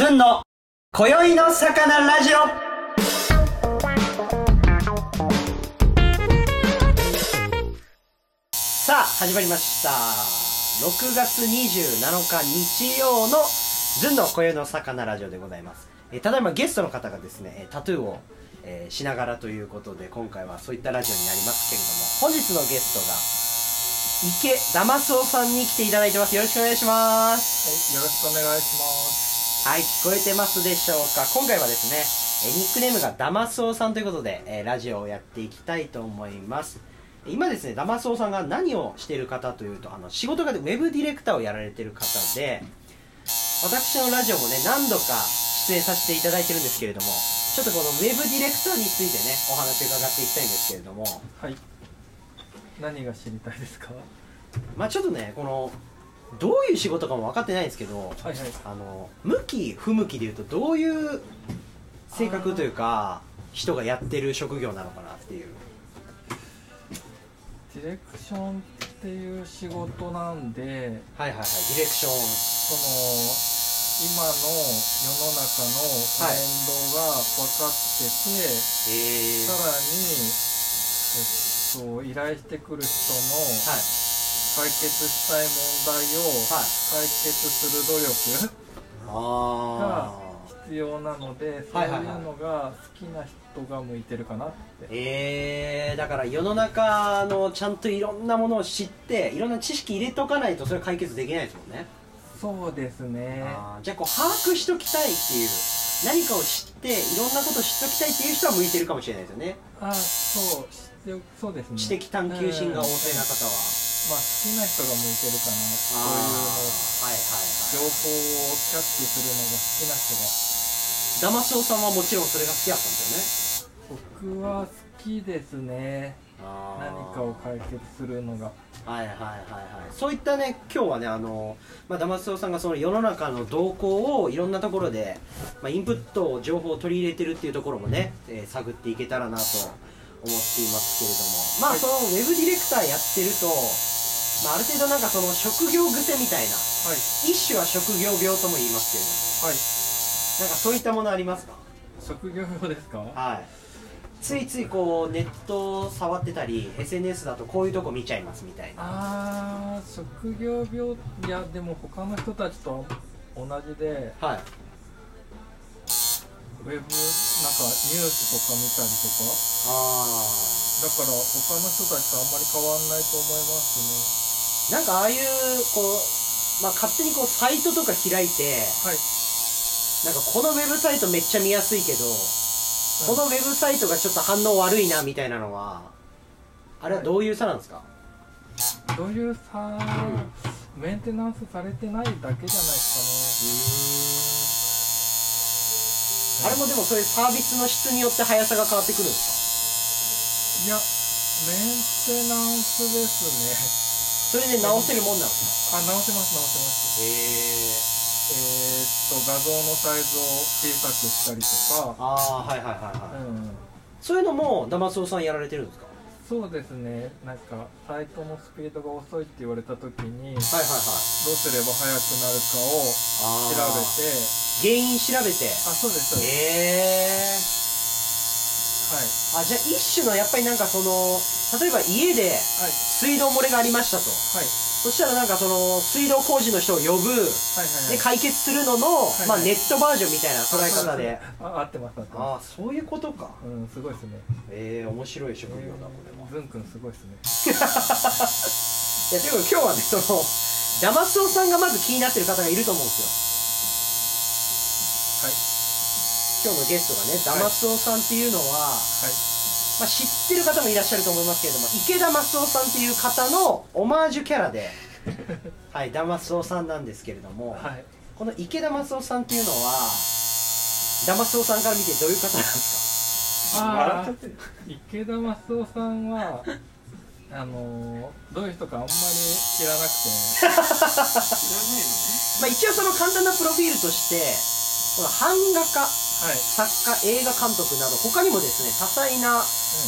ずんの今宵の魚ラジオ。さあ始まりました。6月27日日曜のずんの今宵の魚ラジオでございます、えーただいまゲストの方がですねえータトゥーを、えーしながらということで今回はそういったラジオになりますけれども本日のゲストが池玉荘さんに来ていただいてます。よろしくお願いします。はい、よろしくお願いします。はい、聞こえてますでしょうか？今回はですね、えーニックネームがダマスオさんということで、えーラジオをやっていきたいと思います。今ですね、ダマスオさんが何をしている方というと、あの、仕事がでウェブディレクターをやられている方で、私のラジオもね、何度か出演させていただいてるんですけれども、ちょっとこのウェブディレクターについてね、お話を伺っていきたいんですけれども、はい。何が知りたいですか？まあちょっとね、この、どういう仕事かも分かってないんですけど、はいはい。あの向き不向きでいうとどういう性格というか人がやってる職業なのかなっていう。ディレクションっていう仕事なんで、はいはいはいディレクション。その今の世の中のトレンドが分かってて、えさらにえっと依頼してくる人のはい解決したい問題をはい解決する努力。あ必要なので、そういうのが好きな人が向いてるかなって。えー、だから世の中のちゃんといろんなものを知っていろんな知識入れとかないとそれ解決できないですもんね、そうですね。じゃあこう把握しときたいっていう何かを知っていろんなことを知っときたいっていう人は向いてるかもしれないですよねあ、そう、そうですね。知的探求心が旺盛な方は、まあ好きな人が向いてるかな。そうあいうのーはいはいはい情報をキャッチするのが好きな人ダマスオさんはもちろんそれが好きだったんですが。僕は好きですね。よね何かを解決するのが。はいはいはいはいそういったね今日はねあの、まあ、ダマスオさんがその世の中の動向をいろんなところで、まあ、インプット情報を取り入れてるっていうところもね、えー探っていけたらなと思っていますけれどもまあそのウェブディレクターやってると、まあ、ある程度なんかその職業癖みたいな。はい。一種は職業病とも言いますけれども。はい。なんかそういったものありますか？職業病ですか？はい。ついついこうネットを触ってたり SNS だとこういうとこ見ちゃいますみたいな。あー、職業病、いや、でも他の人たちと同じで、はい。ウェブ、なんかニュースとか見たりとか、あだから他の人たちとあんまり変わんないと思いますあなんかああいうこう、まあ、勝手にこうサイトとか開いてね。はい。なんかこのウェブサイトめっちゃ見やすいけど、このウェブサイトがちょっと反応悪いなみたいなのはあれはどういう差なんですか、どういうさ、メンテナンスされてないだけじゃないですあれもでもそういうサービスの質によって速さが変わってくるんですか？ね。いや、メンテナンスですかそれで直せるもんなんですかね。あ、直せます、直せます。へええー、っと、画像のサイズを小さくしたりとか、ああはいはいはいはい、うん。そういうのもダマスオさんやられてるんですか？そうですね。なんか、サイトのスピードが遅いって言われた時に、どうはいはいはいすれば速くなるかを調あべーて、原因調べてあ、そうです、そうです。へえはい。あじゃあ一種のやっぱりなんかその例えば家ではい。水道漏れがありましたとはい。そしたらなんかその水道工事の人を呼ぶはいはいはい。で解決するのの、いまあ、ネットバージョンみたいな捉え方であ、合ってます、合ってまああそういうことかす。うん、すごいですね。ええ面白い職業だこれは、ズン君すごいですね。いやでも今日はねそのダマスオさんがまず気になってる方がいると思うんですよ今日のゲストがねダマスオさんっていうのは、はい。まあ、知ってる方もいらっしゃると思いますけれども池田マスオさんっていう方のオマージュキャラで はいダマスオさんなんですけれども、はい。この池田マスオさんっていうのはダマスオさんから見てどういう方なんですああ、池田マスオさんは、あのー、どういう人かあんまり知らなくて、か、まあ、一応その簡単なプロフィールとしてこの版画家はい。作家映画監督など他にもですね多彩な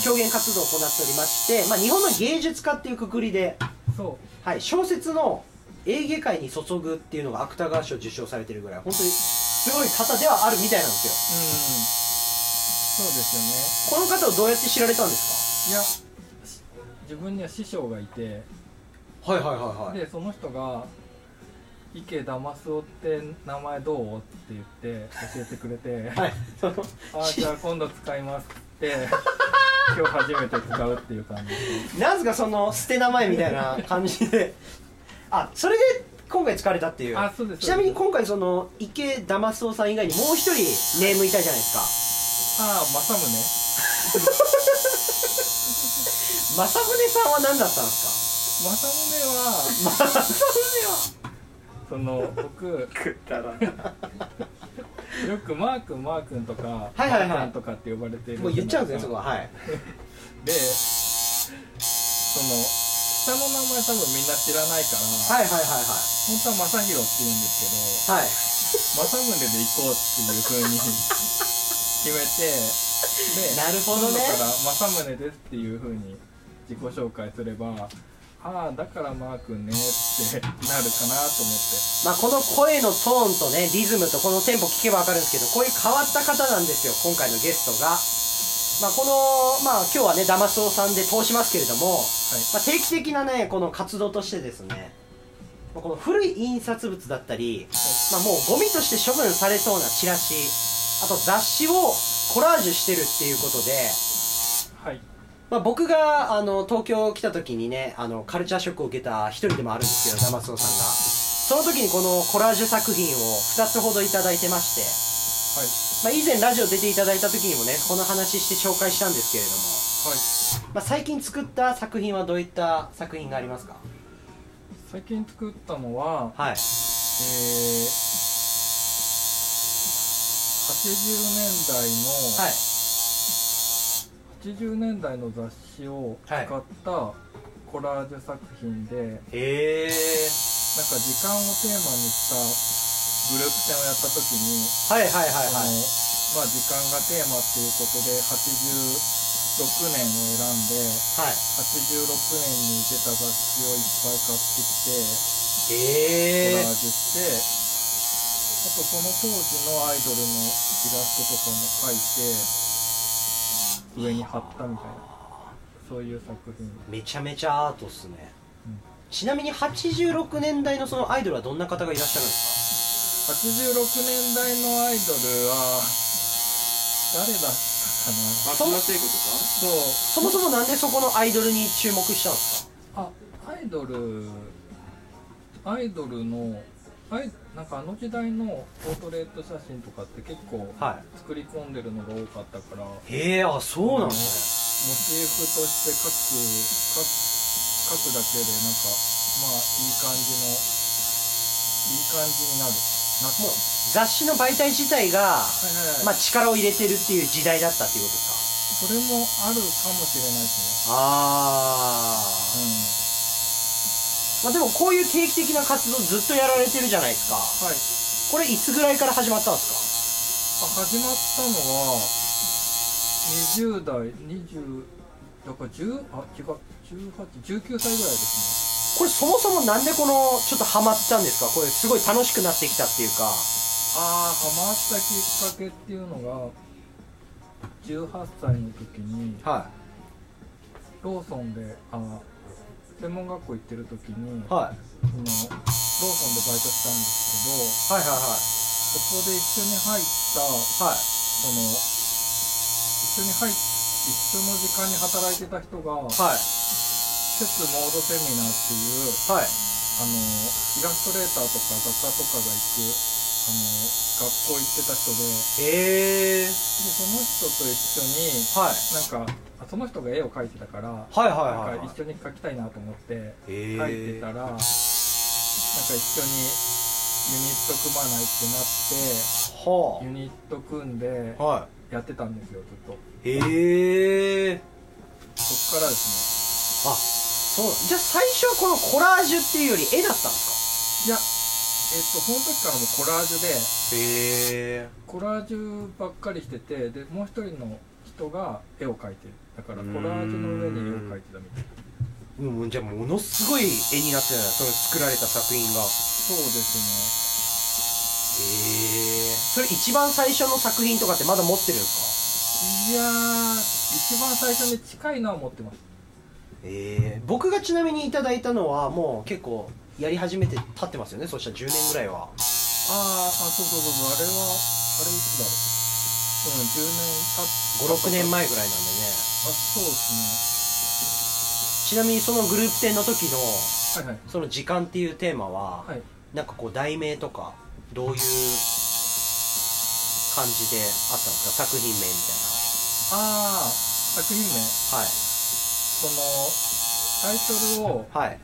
表現活動を行っておりまして、まあ、日本の芸術家っていうくくりで、そはい、小説のエーゲ海に注ぐっていうのが芥川賞受賞されてるぐらい本当にすごい方ではあるみたいなんですうん。そうですよね。よこの方をどうやって知られたんですいやし自分には師匠がいて。かはいはいはいはい。でその人が「池騙すおって名前どう?」って言って教えてくれて「はいそのああじゃあ今度使います」って 今日初めて使うっていう感じ。なんすかその捨て名前みたいな感じで。あそれで今回使われたっていう。あそうですちなみに今回その池玉須さん以外にもう一人ネームいたじゃないですか。ああ政宗。正宗さんは何だったんです政宗は か正宗はその僕くだらよくマー君マー君とか、はいはいはい。マー君とかって呼ばれてる。もう言っちゃうんですねそこは。はい。でその下の名前多分みんな知らないから、はいはいはい本当は正弘って言うんですけどはい。はい政宗で行こうっていう風に 決めてでなるほどね。今度から政宗ですっていう風に自己紹介すればああだからマー君ねってなるかなと思って。まあこの声のトーンとねリズムとこのテンポ聞けば分かるんですけどこういう変わった方なんですよ今回のゲストが。まあこのまあ今日はねダマスオさんで通しますけれども、はい。まあ、定期的なねこの活動としてですねまあこの古い印刷物だったり、まあ、もうゴミとして処分されそうなチラシあと雑誌をコラージュしてるっていうことではいまあ、僕があの東京来た時にねあのカルチャーショックを受けた一人でもあるんですけどダマスオさんが。その時にこのコラージュ作品を2つほどいただいてまして、はい。まあ、以前ラジオ出ていただいた時にもねこの話して紹介したんですけれども、はい。まあ、最近作った作品はどういった作品がありますか？最近作ったのははい。えー、80年代の、はい80年代の雑誌を使はいったコラージュ作品で、なんか時間をテーマにしたグループ展をやった時に、はいはいはいはい。まあ、時間がテーマっていうことで86年を選んではい。86年に出た雑誌をいっぱい買ってきてへえ。コラージュしてあとその当時のアイドルのイラストとかも描いて上に貼ったみたいな。そういう作品。めちゃめちゃアートっすね、うんちなみに86年代のそのアイドルはどんな方がいらっしゃるんですか？86年代のアイドルは誰だったかな。松田聖子とか？そう。そもそもなんでそこのアイドルに注目したんですあアイドルアイドルのアイなんかあの時代のポートレート写真とかって結構かは作り込んでるのが多かったからモいへえあそうなんですチーフとして描く描く描くだけでなんかまあいい感じのいい感じになる。なったねもう雑誌の媒体自体が、はいはいはい、まあ、力を入れてるっていう時代だったっていうことですそれもあるかもしれないですかあねあ、まあでもこういう定期的な活動ずっとやられてるじゃないですか。うんはい。これいつぐらいから始まったんですあ始まったのは20代20だから10あ違う1819歳ぐらいですかこれそもそもなんでこのちょっとハマったんですか？これすごい楽しくなってきたっていうか。ねああハマったきっかけっていうのが18歳の時にはローソンであ専門学校行ってる時にいはい。そのローソンでバイトしたんですけどはいはいそこで一緒に入ったはい。はいその一緒に入っ一緒の時間に働いてた人がはい。施設モードセミナーっていうはい。あのイラストレーターとか画家とかが行くあの学校行ってた人ででへえその人と一緒にはい。なんかあその人が絵を描いてたから、はいはいはいなんか一緒に描きたいなと思ってへ描いてたえら、なんか一緒にユニット組まないってなってはユニット組んでやってたんですよずっと。いへえそっからですあそう。じゃあ最初はこのコラージュっていうより絵だったんですねいやえっとその時からもうコラージュでえコラージュばっかりしててでもう一人の人が絵を描いてる。だからコラージュの上に絵を描いてたみたいな。うんじゃあものすごい絵になってるその作られた作品が。そうですへえそれ一番最初の作品とかってまだ持ってるんですいやー一番最初に近いのは持ってます。かええ僕がちなみにいただいたのはもう結構やり始めて経ってますよねそしたら10年ぐらいは。あーあそうそうそうそうあれはあれいつだろううん10年経っ56年前ぐらいなんでね。あそうですちなみにそのグループ展の時のねはいはい。その時間っていうテーマは、はい。なんかこう題名とかどういう感じであったんですか？作品名みたいああ作品名。なはい。そのタイトルをはい。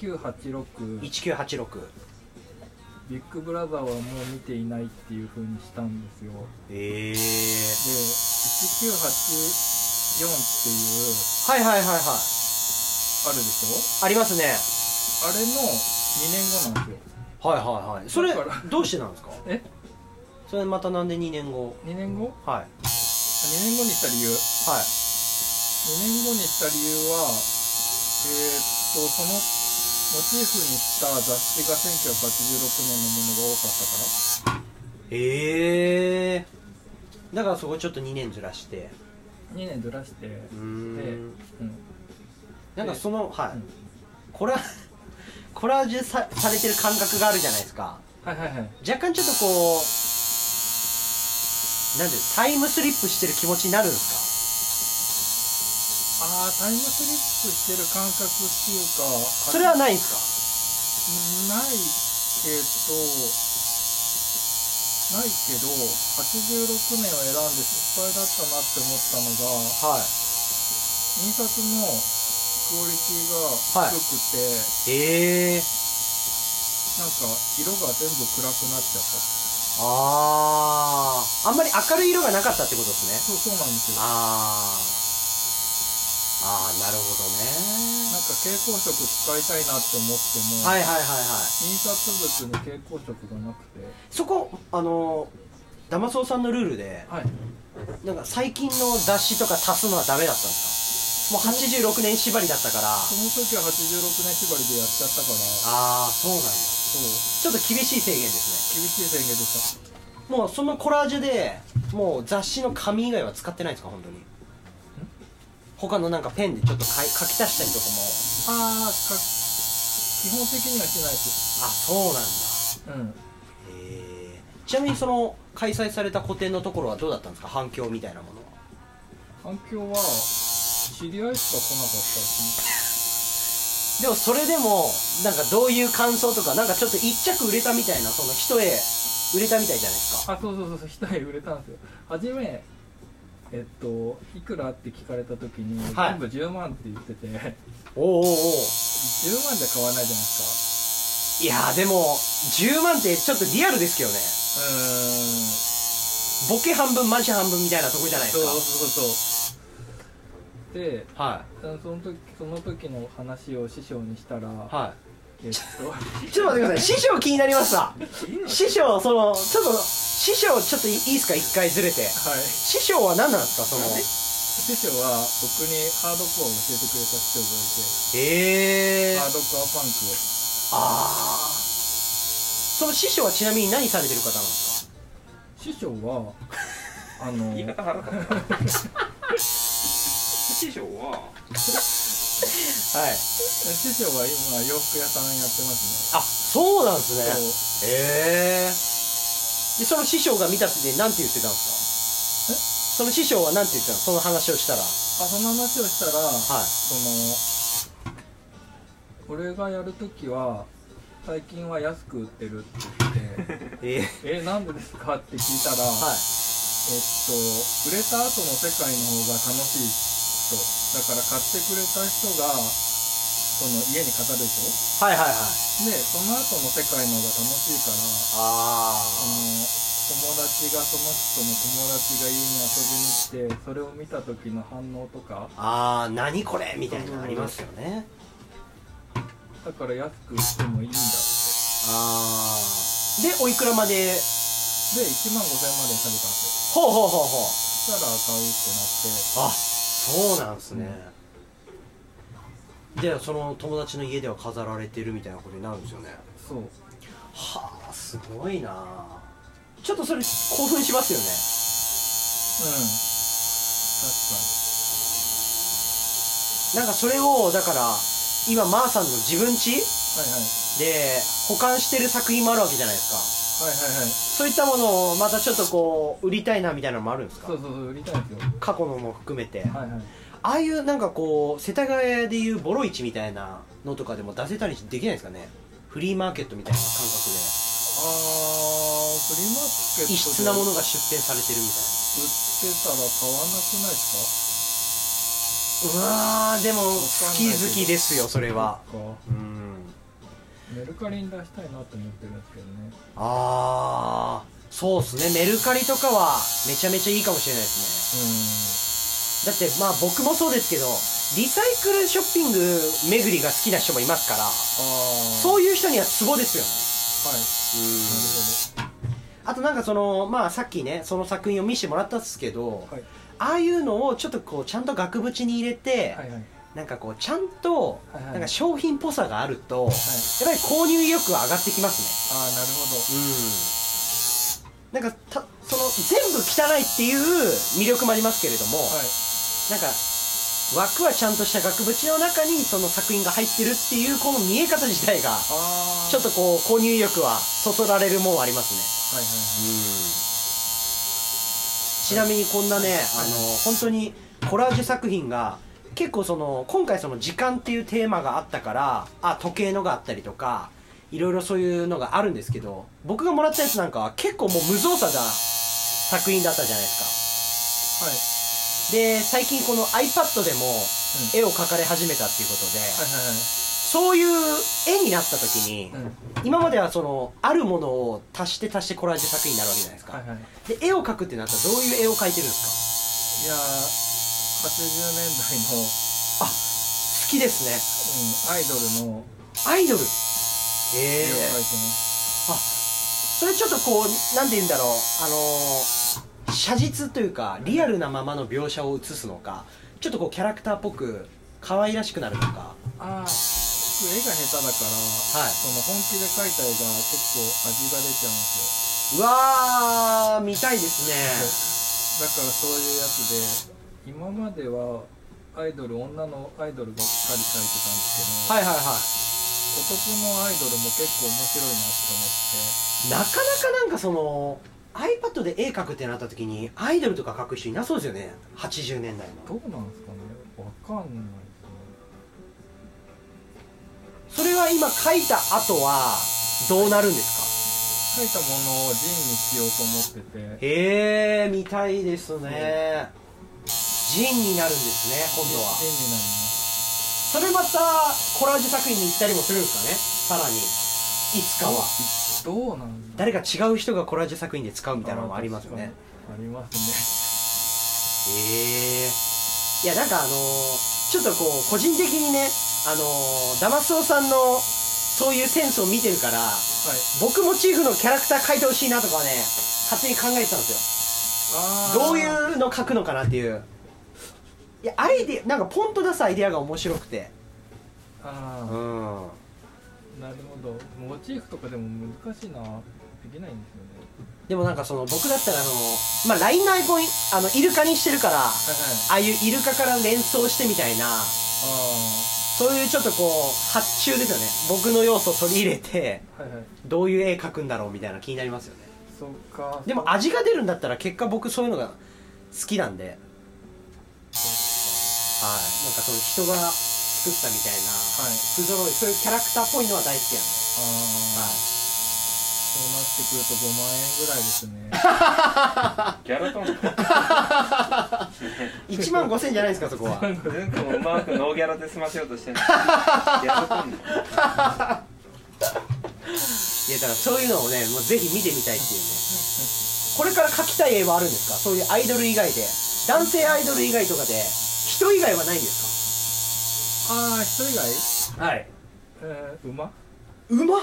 1986 1986ビッグブラザーはもう見ていないっていう風にしたんですよ。ええで1984っていうはいはいはいはい。あるでしありますね。ょあれの2年後なんですよ。はいはいはい。それどうしてなんですか？え？それまたなんで2年後？2年後？はい。あ2年後にした理由。はい。2年後にした理由はえーっとそのモチーフにした雑誌が1986年のものが多かったから。へえ。だからそこちょっと2年ずらして。2年ずらして。うーん。でうん。なんかそのはい、うん。コラコラージュさされてる感覚があるじゃないですか。はいはいはい。若干ちょっとこうなんでタイムスリップしてる気持ちになるんですああタイムスリップしてる感覚っていうかかそれはないんですないけどないけど86年を選んで失敗だったなって思ったのがかはい。印刷のクオリティが低くて、ええ。なんか色が全部暗くなっちゃった。あああんまり明るい色がなかったってことですね。そうそうなんですよ。あーあーなるほどね。なんか蛍光色使いたいなって思っても、はいはいはいはい。印刷物に蛍光色がなくて。そこあのダマソウさんのルールではい。なんか最近の雑誌とか足すのはダメだったんですか？もう86年縛りだったから。その時は86年縛りでやっちゃったから。ああそうなんだ。そう。ちょっと厳しい制限です厳しい宣言でした。ねもうそのコラージュでもう雑誌の紙以外は使ってないんですか本当に？他のなんかペンでちょっと書き足したりとかも。ああ基本的にはしないです。あそうなんだ。うん。へえちなみにその開催された個展のところはどうだったんですか？反響みたいなものは。反響は知り合いしか来なかったですでもそれでもなんかどういう感想とかなんかちょっと一着売れたみたいなその一絵売れたみたいじゃないですか。あそうそうそうそう一重売れたんですよ。初めえっといくらって聞かれた時に、はい。全部10万って言ってて。10おおおお万じゃ買わないじゃないですいやーでも10万ってちょっとリアルですけどね。かうーん。ボケ半分マジ半分みたいなとこじゃないですそうかそうそう。ではその時その時の話を師匠にしたら、い。はえっと。い ちょっと待ってください。師匠気になりました。師匠そのちょっと師匠ちょっといいですか？一回ずれて。はい。師匠は何なんですか？その。師匠は僕にハードコアを教えてくれた師匠がええー、いてハードコアパンクを。ああその師匠はちなみに何されてる方なんですか？師匠はあの言い方腹立った師匠ははい。師匠は今洋服屋さんやってますあそうなんですねね。そう。へえでその師匠が見たって何て言ってたんですか？その師匠は何て言ってたの？その話をしたら。はあその話をしたらい。その俺がやるときは最近は安く売ってるって言って えー、えなんでですかって聞いたら、はい。えっと売れた後の世界の方が楽しい人。だから買ってくれた人がその家に飾るでしはいはいはい。ょでその後の世界の方が楽しいからああの友達がその人の友達が家に遊びに来てそれを見た時の反応とか。ああー何これ？みたいなのありますよね。だから安く売ってもいいんだって。ああでおいくらまで？で1万5000円まで下げたんですほうほうほうほう。したら買うってなって。あそうなんですね、でその友達の家では飾られてるみたいなことになるんですよね。そう。はあすごいな。とそれ興奮しますよね。うん。確なんかそれをだから今マーさんの自分家かにはいはい。で保管してる作品もあるわけじゃないですか。はいはいはい。そういったものをまたちょっとこう売りたいなみたいなのもあるんですか？そうそうそう売りたいんですよ。過去のも含めて、はいはいああいうなんかこう世田谷でいうボロ市みたいなのとかでも出せたりできないですかね？フリーマーケットみたいな感覚で。あーフリーマーケットで。異質なものが出店されてるみたい売ってたら買わなくないですなうわーでもかん好き好きですよそれは。か。うん。メルカリに出したいなと思ってるんですけどね。ああそうっすね。メルカリとかはめちゃめちゃいいかもしれないですねだってまあ僕もそうですけどリサイクルショッピング巡りが好きな人もいますからそういう人にはツボですよね。はい。あとなんかそのまあさっきねその作品を見せてもらったんですけど、なるほどはい。ああいうのをちょっとこうちゃんと額縁に入れて、はいはい。なんかこうちゃんとなんか商品っぽさがあると、やっぱり購入意欲は上がってきますああなるほど。ねうん。なんかたその全部汚いっていう魅力もありますけれども、はいなんか枠はちゃんとした額縁の中にその作品が入ってるっていうこの見え方自体がちょっとこう購入意欲はそそられるもんはありますね。はいはいちなみにこんなね、あの本当にコラージュ作品が結構その今回その時間っていうテーマがあったからあ時計のがあったりとかいろいろそういうのがあるんですけど僕がもらったやつなんかは結構もう無造作な作品だったじゃないですはい。かで最近この iPad でもうん。絵を描かれ始めたっていうことで、そういう絵になった時に、今まではそのあるものを足して足してコラージュ作品になるわけじゃないですか、はいはい。で絵を描くってなったらどういう絵を描いてるんですか？いやー80年代の、好きですね。うん、アイドルのアイドル？え絵を描いてえます、それちょっとこうなんて言うんだろう。あのー写実というかリアルなままの描写を写すのかちょっとこうキャラクターっぽく可愛らしくなるのか。ああ僕絵が下手だから、はい。その本気で描いた絵が結構味が出ちゃうんですうわー見たいですね。よだからそういうやつで今まではアイドル女のアイドルばっかり描いてたんですけど、はいはいはい。男のアイドルも結構面白いなって思って。なかなかなんかその iPad で絵描くってなった時にアイドルとか描く人いなそうですよね。80年代の。どうなんですかね。わかんないそれは今描いた後はどうなるんですね描いたものをジンにしようと思ってて。かへえ見たいですね。ジンになるんですね今度は。ジンになります。それまたコラージュ作品に行ったりもするんですかね？さらに。いつかはどうなんだ。誰か違う人がコラージュ作品で使うみたいなのもありますよね。ありますへえいやなんかあのーちょっとこう個人的にねあのーダマスオさんのそういうセンスを見てるからねはい。僕モチーフのキャラクター描いてほしいなとかね勝手に考えてたんですあよどういうの描くのかなっていう。いやアイディアなんかポンと出すアイディアが面白くて。ああ、うんなるほど。モチーフとかでも難しいな。できないんですよね。でもなんかその僕だったらあのまあ LINE のアイコンあのイルカにしてるからああいうイルカから連想してみたいなあそういうちょっとこう発注ですよね。僕の要素を取り入れてあはいはい。どういう絵描くんだろうみたいな気になりますよね。そっか。でも味が出るんだったら結果僕そういうのが好きなんで。はい。なんかその人が作ったみたいなはい。不揃いそういうキャラクターっぽいのは大好きなん。ではい。そうなってくると5万円ぐらいですね。ギャラトン1万5000じゃないですかそこは。ずんくんもうまくノーギャラで済ませようとしてる ギャラトンいやだからそういうのをねもうぜひ見てみたいっていうね。これから描きたい絵はあるんですか？そういうアイドル以外で。男性アイドル以外とかで。人以外はないんですああ人以外かはい。えー、馬？馬？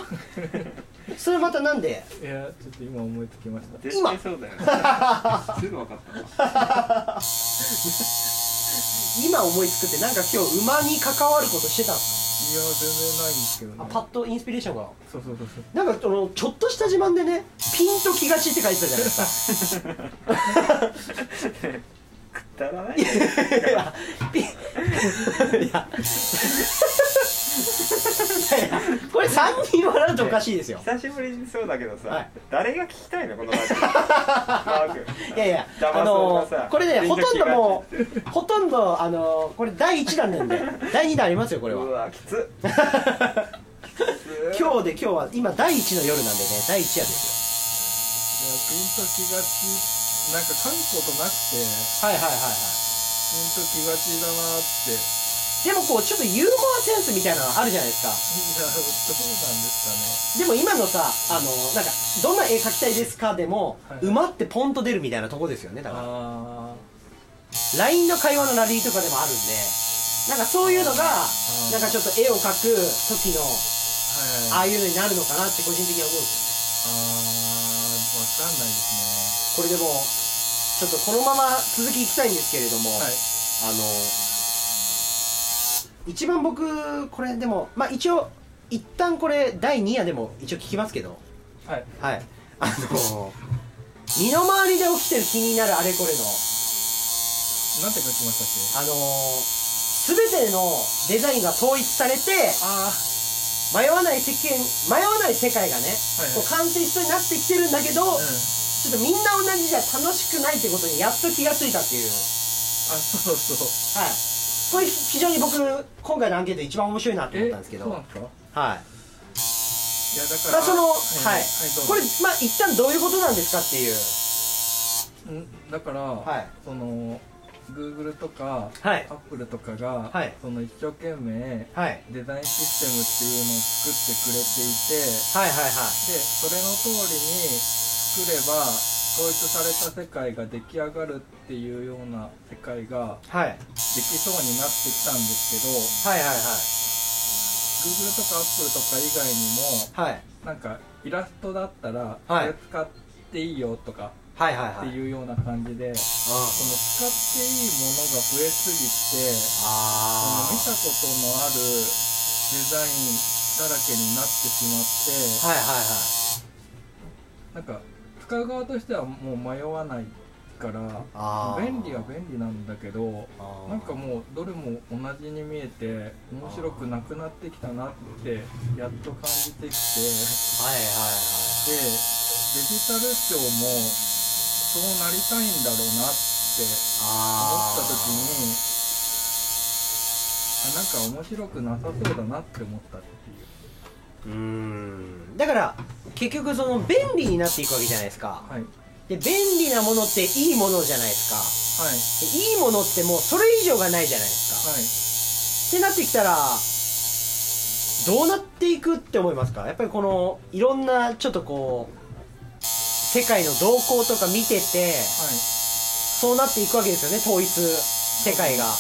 それまたなんで？いやちょっと今思いつきました。絶対そうだよね。すぐ分かったわ。今思いつくってなんか今日馬に関わることしてたんですいや全然ないんですけどね。あパッとインスピレーションが。そうそうそうそう。なんかそのちょっとした自慢でねピンときがちって書いてたじゃないですか いいやいやいやこれ3人笑うとおかしいですよ。久しぶりにそうだけどさ、はい。誰が聞きたいのこのラジオマークいやいや騙そうあのこれねほとんどもうほとんどあのこれ第1弾なんで第2弾ありますよこれうはわきつ 今日で今日は今第1の夜なんでね第1夜ですいやピンときがちなんか書くことなくてよはいはいはいはい。ピンときがちだなっていでもこうちょっとユーモアセンスみたいなのあるじゃないですか。やどうなんですでも今のさあのなんかどんな絵描きたいですかでも、はい馬ってポンと出るみたいなとこですよねだかねからあ LINE の会話のラリーとかでもあるんでなんかそういうのがー。なんかちょっと絵を描く時のあはいはい。ああいうのになるのかなって個人的には思うんですあーわかんないですこれでもちょっとこのまま続きいきたいんですけれども、ねはい。あの一番僕これでもまあ一応一旦これ第2夜でも一応聞きますけど。はい。はい。あの身の回りで起きてる気になるあれこれの。なんて書きましたっけ？あの全てのデザインが統一されてあ迷わない世間迷わない世界がね、はいはい。こう完成しそうになってきてるんだけど、あうんちょっとみんな同じじゃ楽しくないってことにやっと気がついたっていう。あそうそう。はい。これ非常に僕今回のアンケートで一番面白いなと思ったんですけど。そうなんですか？はい。いやだからまあそのははい、これまあ一旦どういうことなんですかっていうんだから、はい。その Google とか、はい。Apple とかが、はい。その一生懸命はい。デザインシステムっていうのを作ってくれていてはいはいはい。でそれの通りに作れば統一された世界が出来上がるっていうような世界がはい。できそうになってきたんですけどはいはい Google とか Apple とか以外にもはい。はいなんかイラストだったらこはい。れ使っていいよとかはいはいはい。っていうような感じで、その使っていいものが増えすぎてそあの見たことのあるデザインだらけになってしまって、はいはいはい。なんか使う側としてはもう迷わないから便利は便利なんだけどなんかもうどれも同じに見えて面白くなくなってきたなってやっと感じてきてではいはい。デジタル庁もそうなりたいんだろうなって思った時にあなんか面白くなさそうだなって思った。っていうん。だから結局その便利になっていくわけじゃないですか。はい。で便利なものっていいものじゃないですか。はい。でいいものってもうそれ以上がないじゃないですか。はい。ってなってきたらどうなっていくって思いますか？やっぱりこのいろんなちょっとこう世界の動向とか見ててはい。そうなっていくわけですよね統一世界が。はい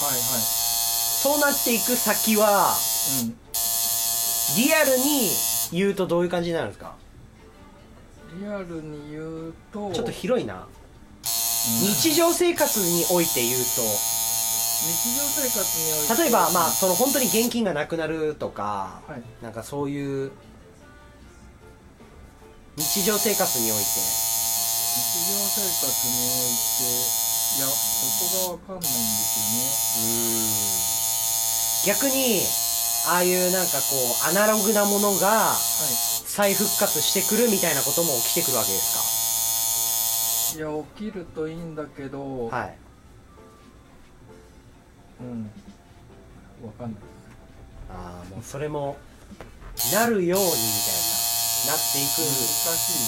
そうなっていく先ははいうんリアルに言うとどういう感じになるんですか？リアルに言うとちょっと広いな。うん。日常生活において言う日常生活において。と例えばまあその本当に現金がなくなるとかはい。なんかそういう日常生活において。日常生活において。いやそこが分かんないんです逆にああいうなんかこうアナログなものが再復活してくるみたいなことも起きてくるわけですはいいや起きるといいんだけど、かはい。うん。分かんない。ああもうそれもなるようにみたいななっていく。難しいで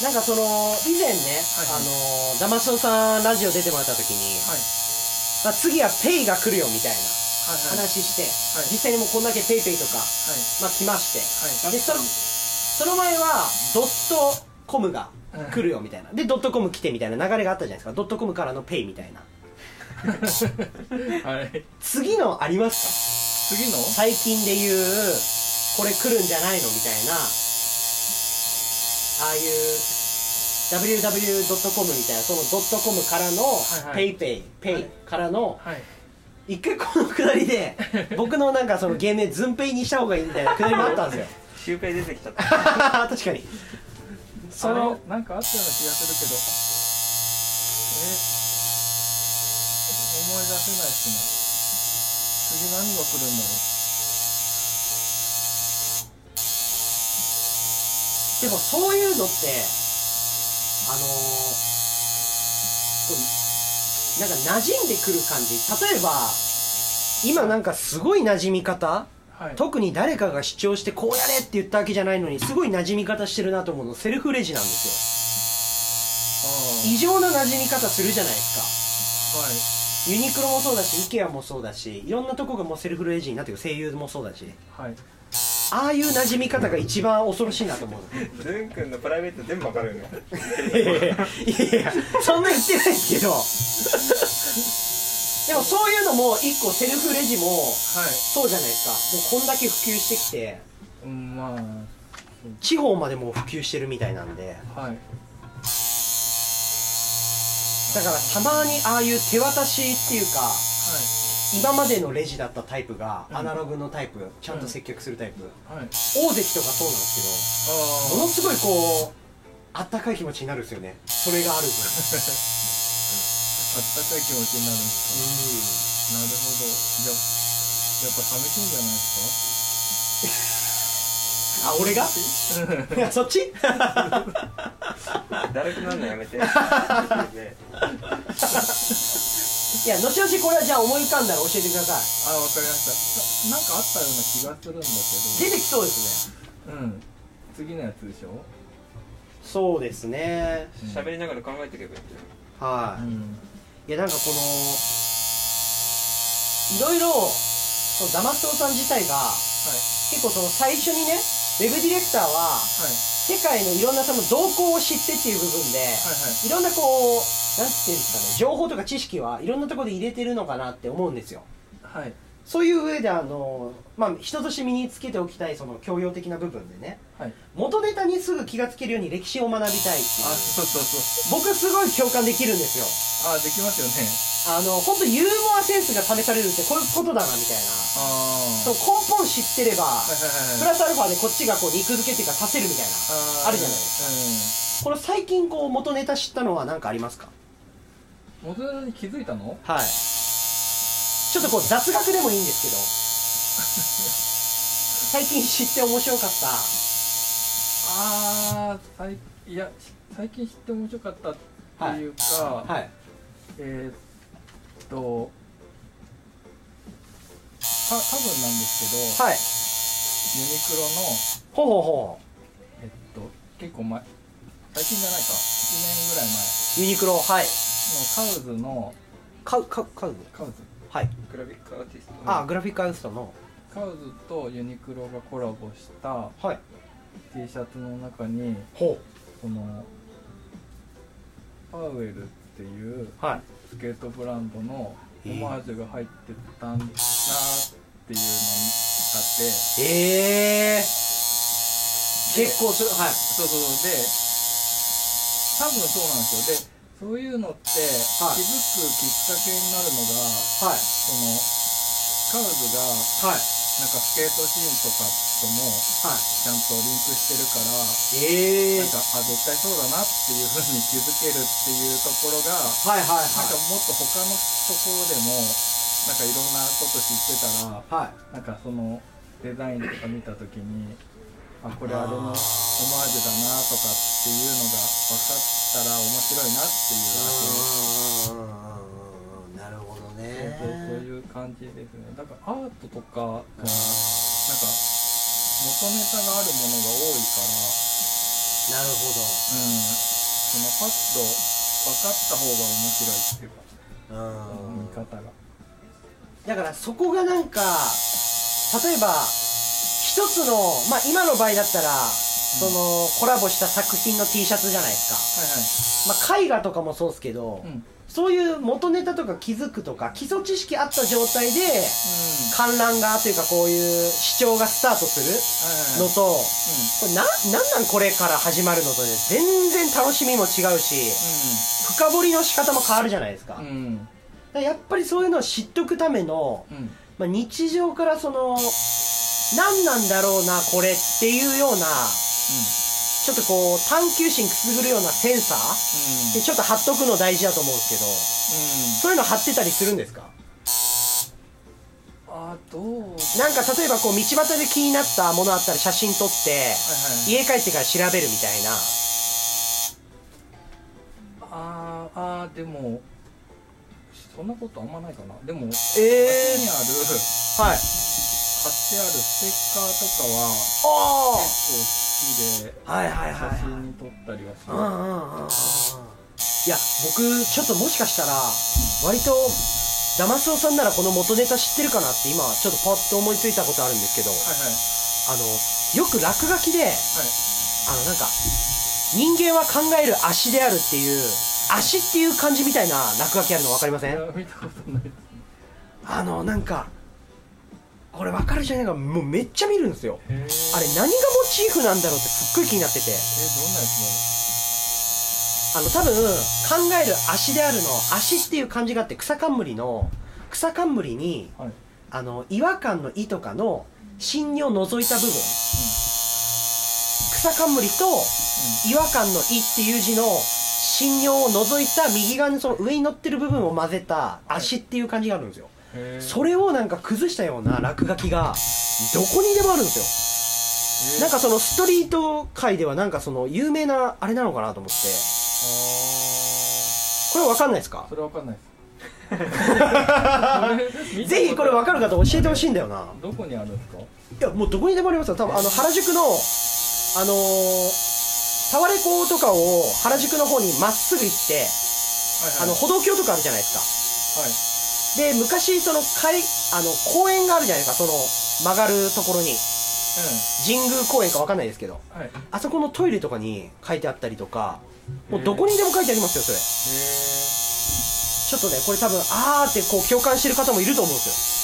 すなんかその以前ね、はいあのダマスオさんラジオ出てもらった時に、ねはい。まあ、次はペイが来るよみたいな話して、はい。実際にもうこんだけペイペイとか、はい。まあ、来まして、はい。でそのその前はドットコムが来るよみたいな。でドットコム来てみたいな流れがあったじゃないですか。ドットコムからのペイみたいな。はい。次のありますか？次の？最近で言うこれ来るんじゃないのみたいな。ああいう www.com みたいなそのドットコムからのはいはい。ペイペイペイからのはい一回このくだりで僕のなんかその芸名ズンペイにした方がいいみたいなくだりもあったんですよ。シュウペイ出てきちゃった 確かに。そのなんかあったような気がするけど。え？思い出せないっすね。次何が来るんだろでもそういうのってあのーなんか馴染んでくる感じ。例えば今なんかすごい馴染み方うはい。特に誰かが主張してこうやれって言ったわけじゃないのにすごい馴染み方してるなと思うの。セルフレジなんですよ。異常な馴染み方するじゃないですか。はい。ユニクロもそうだし IKEA もそうだしいろんなとこがもうセルフレジになってる。声優もそうだし。はいああいう馴染み方が一番恐ろしいなと思う。のズン君のプライベート全部わかるよね。いやいやいやいやそんな言ってないですけど。でもそういうのも一個セルフレジもはい。そうじゃないですか。もうこんだけ普及してきて。うんまあ。地方までもう普及してるみたいなんで。はい。だからたまにああいう手渡しっていうかはい今までのレジだったタイプがうん。アナログのタイプちゃんと接客するタイプ。はい。大関とかそうなんですけどもあのすごいこうあったかい気持ちになるんですよね。それがある分。ああったかい気持ちになるんですか？なるほど。じゃあやっぱ寂しいんじゃないです あ俺が？いや そっち？だるくなるのやめて。ね いや後々これはじゃあ思い浮かんだら教えてください。かあわかりました。ななんかあったような気がするんだ出てきそうですね。けどうん。次のやつでしょ？そうですね。喋りながら考えていけばいいんじはい、ん。いやなんかこのいろいろそのダマストさん自体がはい。結構その最初にねウェブディレクターははい世界のいろんなその動向を知ってっていう部分で、はいはい。いろんなこうなんていうんですかね情報とか知識はいろんなところで入れてるのかなって思うんですよ。はいそういう上であのまあ人として身につけておきたいその教養的な部分でね。はい。元ネタにすぐ気がつけるように歴史を学びたいっていう。あそうそうそう。僕すごい共感できるんですよ。あできますよね。あの本当ユーモアセンスが試されるってこういうことだなみたいな。あその根本知ってればはいはいはいプラスアルファでこっちがこう肉付けっていうかさせるみたいなああるじゃないですこれ最近こう元ネタ知ったのは何かありますか？うん元ネタに気づいたの？はいちょっとこう雑学でもいいんですけど。最近知って面白かった？ああ最いや最近知って面白かったっていうか、はい。えーっとた多分なんですけど、はい。ユニクロのほうほうほえっと結構前最近じゃないか。1年ぐらい前。うユニクロはい。のカウズのカウカウカウズ？カウズはい。グラフィックアーティストあグラフィックアーティストの。カウズとユニクロがコラボしたはい。T シャツの中にほそのパウエルっていううはい。スケートブランドのオマージュが入ってたんだなっていうのがあって。ええー、結構それはい。そうそうそう。で多分そうなんですよ。でそういうのって気はい。づくきっかけになるのが、はい。そのカウズがはい。なんかスケートシーンとかともはい。ちゃんとリンクしてるからええ。ー、なんかあ絶対そうだなっていうふうに気づけるっていうところがはいはいなんかもっと他のところでもなんかいろんなこと知ってたらはい。はいなんかそのデザインとか見た時にあこれあれのオマージュだなとかっていうのが分かったら面白いなっていうなるほどね。そうそういう感じですね。だからアートとかがなんか元ネタがあるものが多いから。なるほうん。そのパッと分かった方が面白いっていうかどうん。見方が。だからそこがなんか例えば一つのまあ今の場合だったら、そのコラボした作品の T シャツじゃないですか、まあ、絵画とかもそうですけど、はいはいうん。そういう元ネタとか気づくとか基礎知識あった状態で観覧がというかこういう視聴がスタートするのと、これななんなんこれから始まるのとで全然楽しみも違うし深掘りの仕方も変わるじゃないですか、うん。やっぱりそういうのを知っとくための、うん。まあ、日常からその何なんだろうなこれっていうようなちょっとこう探求心くすぐるようなセンサー？でちょっと貼っとくの大事だと思うんですけどそういうの貼ってたりするんですか？うんあどう？はいなんか例えばこう道端で気になったものあったら写真撮ってはい家帰ってから調べるみたいな。あーあーでもそんなことあんまないかな。でもえ街えにあるはい。貼ってあるステッカーとかはあ結構好きであはいはいはい。写真に撮ったりはするうんうんうんうんいや僕ちょっともしかしたら割とダマスオさんならこの元ネタ知ってるかなって今ちょっとパッと思いついたことあるんですけど。はいはい。あのよく落書きではい。あのなんか人間は考える足であるっていう足っていう漢字みたいな落書きあるの分かりません？見たことない。ですあのなんかこれ分かるじゃないかもうめっちゃ見るんですよ。あれ何がモチーフなんだろうってすっごい気になってて。えどんなやつあの多分考える足であるの足っていう漢字があって草冠の草冠にはい。あの違和感の「い」とかの芯を除いた部分。草冠と違和感の「い」っていう字の芯を除いた右側にその上に乗ってる部分を混ぜた足っていう漢字があるんですよそれをなんか崩したような落書きがどこにでもあるんですよ。なんかそのストリート界ではなんかその有名なあれなのかなと思って。あこれわかんないですか？ーそれわかんないです。ぜひこれ分かる方教えてほしいんだよな。どこにあるんですか？いやもうどこにでもありますよ。多分あの原宿のあのータワレコとかを原宿の方にまっすぐ行ってはいあの歩道橋とかあるじゃないですはい。かで昔その海あの公園があるじゃないですかその曲がるところに。神宮公園か分かんないですけど。うんはい。へあそこのトイレとかに書いてあったりとかもうどこにでも書いてありますよそれ。えちょっとねこれ多分あーってこう共感してる方もいると思うんです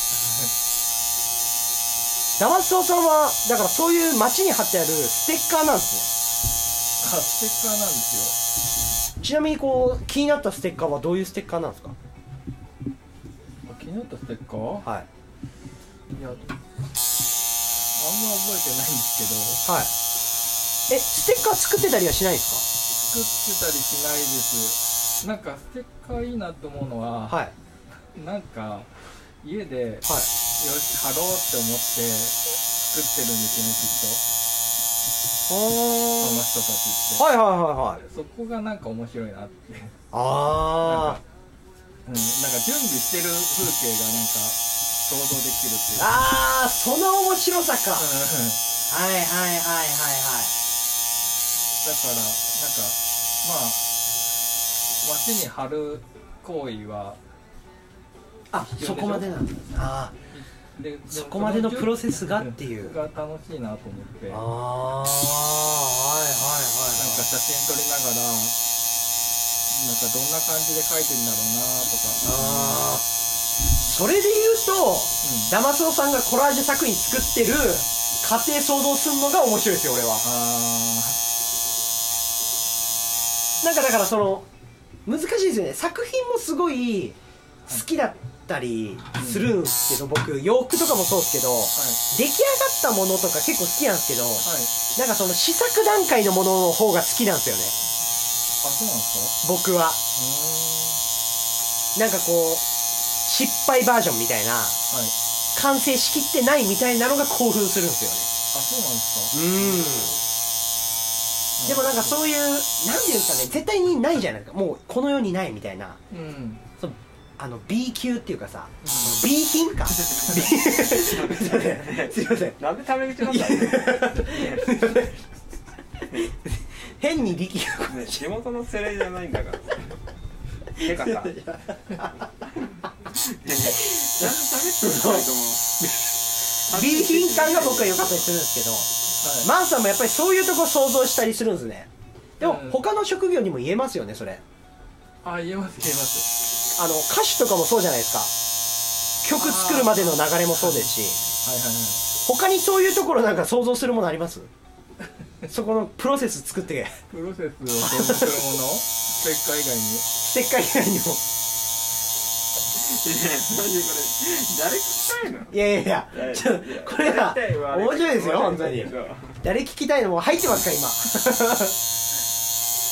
よ。ダマスオさんはだからそういう街に貼ってあるステッカーなんですあステッカーなんですねちなみにこう気になったステッカーはどういうステッカーなんですか？気になったステッカーはい。いやあんま覚えてないんですけど。はい。えステッカー作ってたりはしないんです作ってたりしないです。なんかステッカーいいなと思うのは、かはい。なんか家でよはい。し貼ろうって思って作ってるんですよねきっと。その人たちって、はいはいはいはい。そこがなんか面白いなって。あかうん、なんか準備してる風景がなんか想像できるっていうああーその面白さか。うん。はいはいはいはいはいだからなんかまあ街に貼る行為はあそこまでなんだ。あででそこまでのプロセスがっていう。が楽しいなと思って。あーはいはいはい写真撮りながらなんかどんな感じで描いてんだろうなとか。あー。それで言うとうん。ダマスオさんがコラージュ作品作ってる過程想像するのが面白いですよ俺は。あなんかだからその難しいですよね。作品もすごい好きだったりするんですけど、僕洋服とかもそうですけど出来上がったものとか結構好きなんですけどはい。なんかその試作段階のものの方が好きなんですよねあそうなんです僕は。なんかこう失敗バージョンみたいなはい。完成しきってないみたいなのが興奮するんですあそうなんですよねうん。でもなんかそういうなんていうんですかね絶対にないじゃないですか。もうこの世にないみたいな。かうん。そうあの B 級っていうかさ、うん。B 品か？すいません。すいません。なんでタメ口なんだ 変に力が。ね地元のセレじゃないんだから。てかさ。なんで喋ってないと思う B 品感が僕は良かったりするんですけどはい。マンさんもやっぱりそういうとこ想像したりするんですね。でもうん。他の職業にも言えますよねそれ。あ言えます言えます。あの歌手とかもそうじゃないですか。曲作るまでの流れもそうですし。はい。はい。はい。他にそういうところなんか想像するものあります？そこのプロセス作ってプロセスを想像するもの？ステッカー以外に。ステッカー以外にも。誰聞きたいの？いやいやいやちょこれが面白いですよ本当に。誰聞きたいのも入ってますか今。ス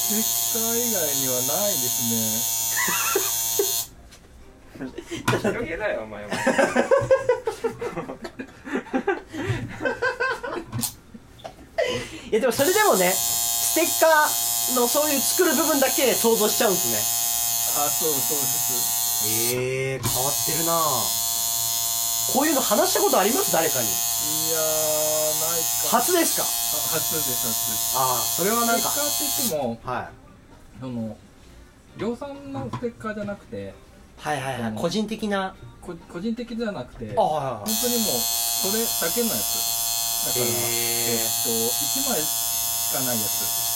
テッカー以外にはないですね。広げだよお前も やでもそれでもねステッカーのそういう作る部分だけ想像しちゃうんですあそうそうです。ねええー、変わってるなこういうの話したことあります？誰かに。いやーないか。初ですか？あ初です初です。ああそれはなんかステッカーって言ってもはい。その量産のステッカーじゃなくてはいはいはい。うん個人的な。こ個人的じゃなくてあはいはいはい。本当にもうそれだけのやつだから、へー。えっと1枚しかないやつ。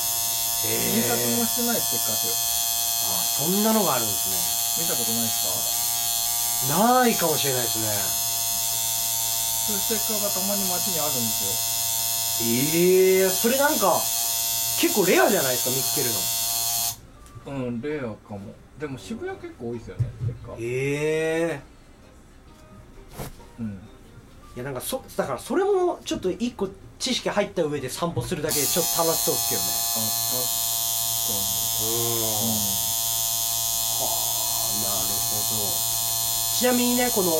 印刷もしてないステッカーですあそんなのがあるんですよ見たことないですねないかもしれないですね。かそういうステッカーがたまに街にあるんですええー、それなんか結構レアじゃないですか見つけるの。ようんレアかも。でも渋谷結構多いですよねステッカー。ええうん。いやなんかそだからそれもちょっと一個知識入った上で散歩するだけでちょっと楽しそうですけどね。あうん。はあなるほど。ちなみにねこの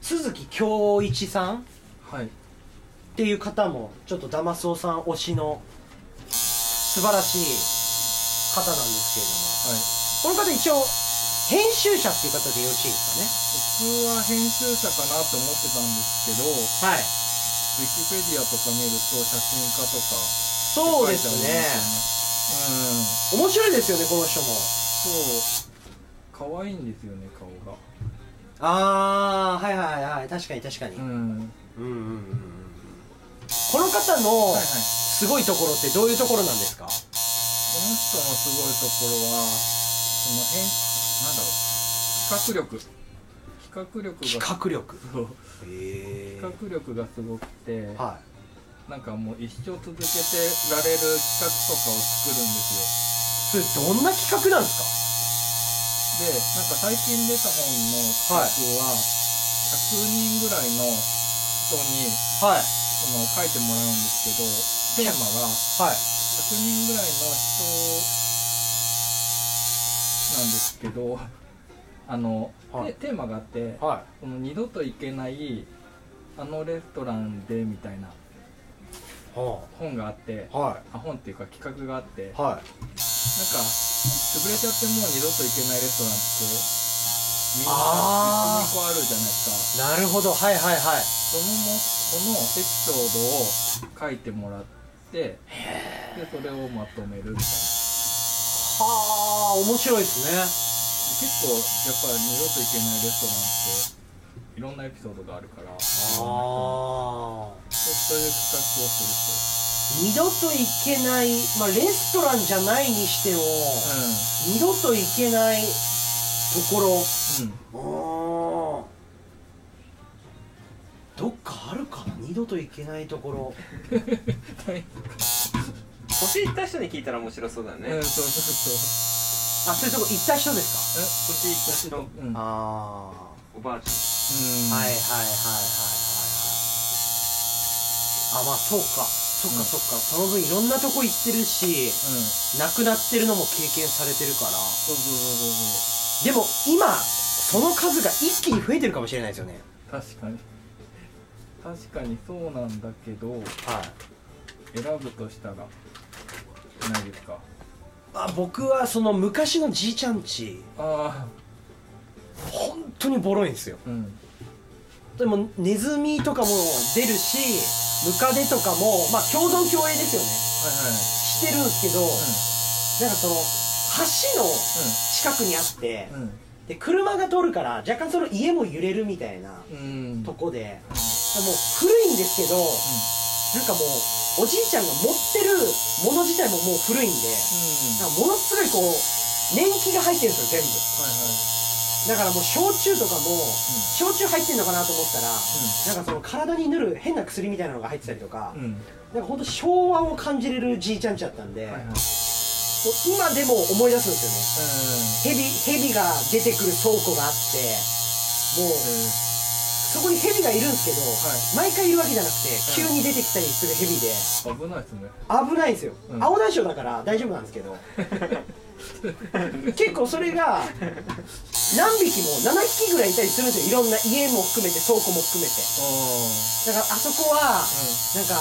鈴木京一さんっ確かにはい。ていう方もちょっとダマスオさん推しの素晴らしい方なんですけれども。この方一応編集者っていう方でよろしいです僕は編集者かなと思ってたんですけどはい。ウィキペディアとか見ると写真家とかそうですね。うん。面白いですよねこの人も。そう。可愛いんですよね顔が。ああはいはいはい確かに確かに、うん。うんうんうんうんこの方のはいはい。すごいところってどういうところなんですか？この人のすごいところはその変なんだろう。企画力企画力が。企画力。そうへえ企画力がすごくてはなんかもう一生続けてられる企画とかを作るんですいそれどんな企画なんですよでなんか最近出た本の企画は100人ぐらいの人にかはい。その書いてもらうんですけどテーマがはい。100人ぐらいの人なんですけどあの、はい。テテーマがあってはその二度と行けないあのレストランでみたいな本があってあはあ本っていうか企画があってい。はなんか潰れちゃってもう二度と行けないレストランってみんなあー12個あるじゃないですか。いなるほど。はいはいはい。そのもそのエピソードを書いてもらってでそれをまとめるみたいな。はあ面白いですね結構やっぱり二度と行けないレストランっていろんなエピソードがあるからああそういう企画をす二度と行けない、まあ、レストランじゃないにしても、二度と行けないところ。るとうん。あー。どっかあるかな？二度と行けないところ。うん、星行った人に聞いたら面白そうだね。うん、そうそうそあそういうとこ行った人です星行った人。ううん。かあおばあちうん。あはいはいはいはいはいはい。あまあそうか。そっかうん。そっか、その分いろんなとこ行ってるしうん。亡くなってるのも経験されてるから。そうそうそうそでも今その数が一気に増えてるかもしれないですよね。う確かに。確かにそうなんだけどはい。選ぶとしたらないですか？あ僕はその昔のじいちゃんちあ本当にボロいんですよ。あうん。でもネズミとかも出るしムカデとかもまあ共存共栄ですよね。はいはい。してるんですけど、なんかその橋の近くにあって、うん。で車が通るから若干その家も揺れるみたいなうん。うんとこで、もう古いんですけど、なんかもうおじいちゃんが持ってるもの自体ももう古いんでうん。ものすごいこう年季が入ってるんですよ全部。はいはい。だからもう焼酎とかも、焼酎入ってんのかなと思ったら、なんかその体に塗る変な薬みたいなのが入ってたりとか、うん。うんなんか本当昭和を感じれるじいちゃんちだったんで、はいはい。今でも思い出すんですよね。うん。蛇蛇が出てくる倉庫があってもうそこに蛇がいるんですけど、毎回いるわけじゃなくて急に出てきたりする蛇で。危ないですね。危ないんですよ、うん。青大将だから大丈夫なんですけど。結構それが何匹も7匹ぐらいいたりするんですよ。いろんな家も含めて倉庫も含めて。あだからあそこはあなんか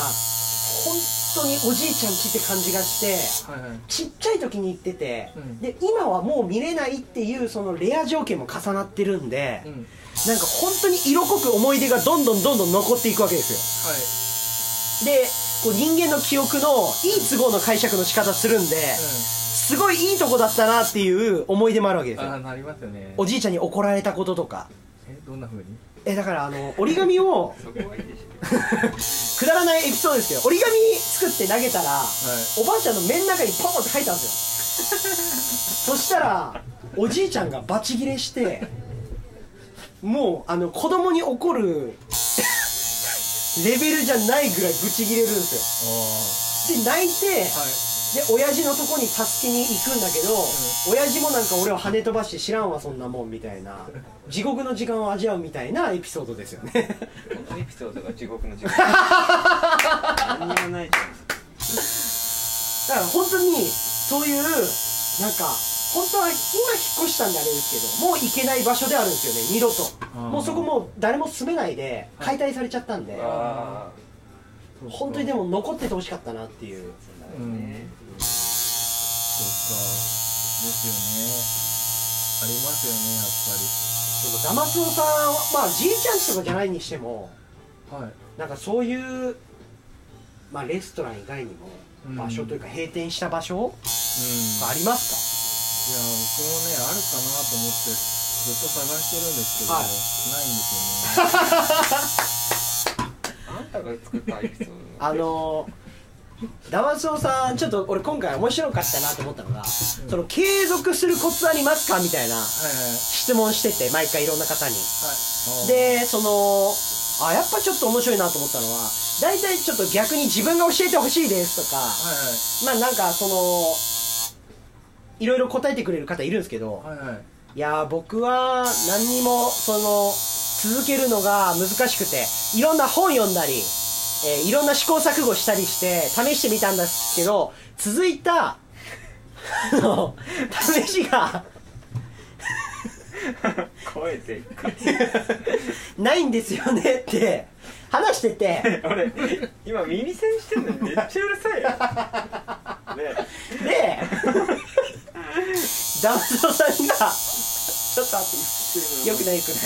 本当におじいちゃんちって感じがしてうんはいはい。ちっちゃい時に行ってて、うん。で今はもう見れないっていうそのレア条件も重なってるんで、うん。なんか本当に色濃く思い出がどんどんどんどん残っていくわけですよ。でこう人間の記憶のいい都合の解釈の仕方するんで、すごいいいとこだったなっていう思い出もあるわけですよ。ああなりますよね。おじいちゃんに怒られたこととか。えどんな風に？えだからあの折り紙を くだらないエピソードですけど折り紙作って投げたらはい。おばあちゃんの目の中にポンって入ったんですよ。そしたらおじいちゃんがバチギレしてもうあの子供に怒るレベルじゃないぐらいブチギレるんですよ。で泣いてはい。で親父のとこに助けに行くんだけど、親父もなんか俺を跳ね飛ばして知らんわそんなもんみたいな地獄の時間を味わうみたいなエピソードですよね。ょこのエピソードが地獄の時間。何にもないじゃん。だから本当にそういうなんか本当は今引っ越したんであれですけどもう行けない場所であるんですよね。二度と。もうそこもう誰も住めないで解体されちゃったんで。あ本当にでも残っててほしかったなっていう。あなるほどねそうか。ですよね。ありますよねやそのダマスオさんはまあじいちゃんちとかじゃないにしてもはい。なんかそういう、まあ、レストラン以外にうん。も場所というか閉店した場所うん。がありますいや僕もねあるかなと思ってずっと探してるんですけど、はい。ないんですよね。あんたが作ったエピソードかあのーダマスオさんちょっと俺今回面白かったなと思ったのが、その継続するコツありますかみたいなはいはい質問してて毎回いろんな方に。はい。でそのあやっぱちょっと面白いなと思ったのは大体ちょっと逆に自分が教えてほしいですとかはいまあなんかそのいろいろ答えてくれる方いるんですけど、はいはいはい。いやー僕は何にもその続けるのが難しくていろんな本読んだり、えーいろんな試行錯誤したりして試してみたんですけど続いたあの試しが声でないんですよねって話してて。俺今耳栓してんのにめっちゃうるさいよ。ねでダンソーさんがちょっと待ってよくないよくない。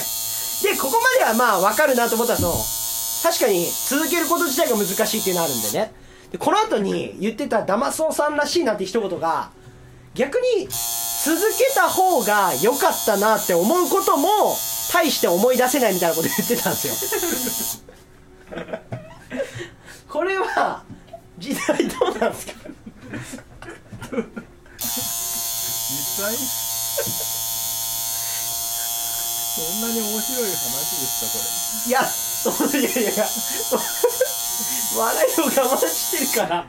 でここまではまあ分かるなと思ったの確かに続けること自体が難しいっていうのあるんでね。でこの後に言ってたダマソウさんらしいなって一言が逆に続けた方が良かったなって思うことも大して思い出せないみたいなこと言ってたんですよ。これは実際どうなんですか？実際？そんなに面白い話ですいや、そういやいやいや、笑いを我慢してるから。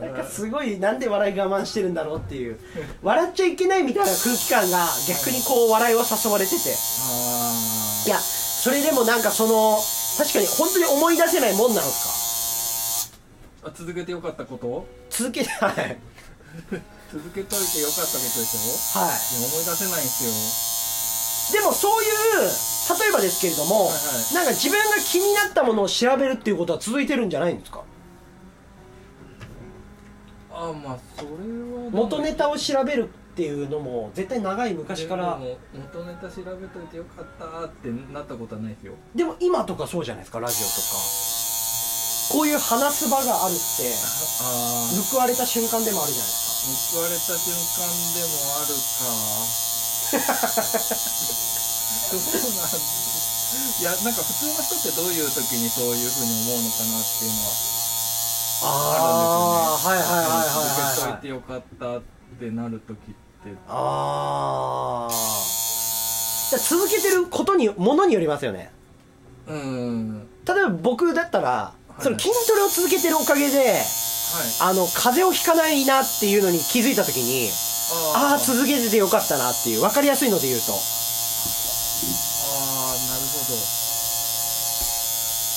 なんかすごいなんで笑い我慢してるんだろうっていう。笑っちゃいけないみたいな空気感が逆にこう笑いを誘われてて。いやそれでもなんかその確かに本当に思い出せないもんなのですあ続けてよかったこと？か続けてはい。はい続けといてよかったことでしょ？い。や思い出せないんですよでもそういう例えばですけれども、はいはい。なんか自分が気になったものを調べるっていうことは続いてるんじゃないんですか？あまあそれは元ネタを調べるっていうのも絶対長い昔から。元ネタ調べといてよかったってなったことはないですよ。でも今とかそうじゃないですかラジオとか。こういう話す場があるって報われた瞬間でもあるじゃないです報われた瞬間でもあるか そうなんです。いやなんか普通の人ってどういう時にそういうふうに思うのかなっていうのは。かああーはいはいはいはい続けはいといてよかったってなる時ってああ続けてることにものによりますよねうん例えば僕だったら、いその筋トレを続けてるおかげで、あの風邪をひかないなっていうのに気づいた時にああー続けててよかったなっていう。分かりやすいので言うと。あーなるほど。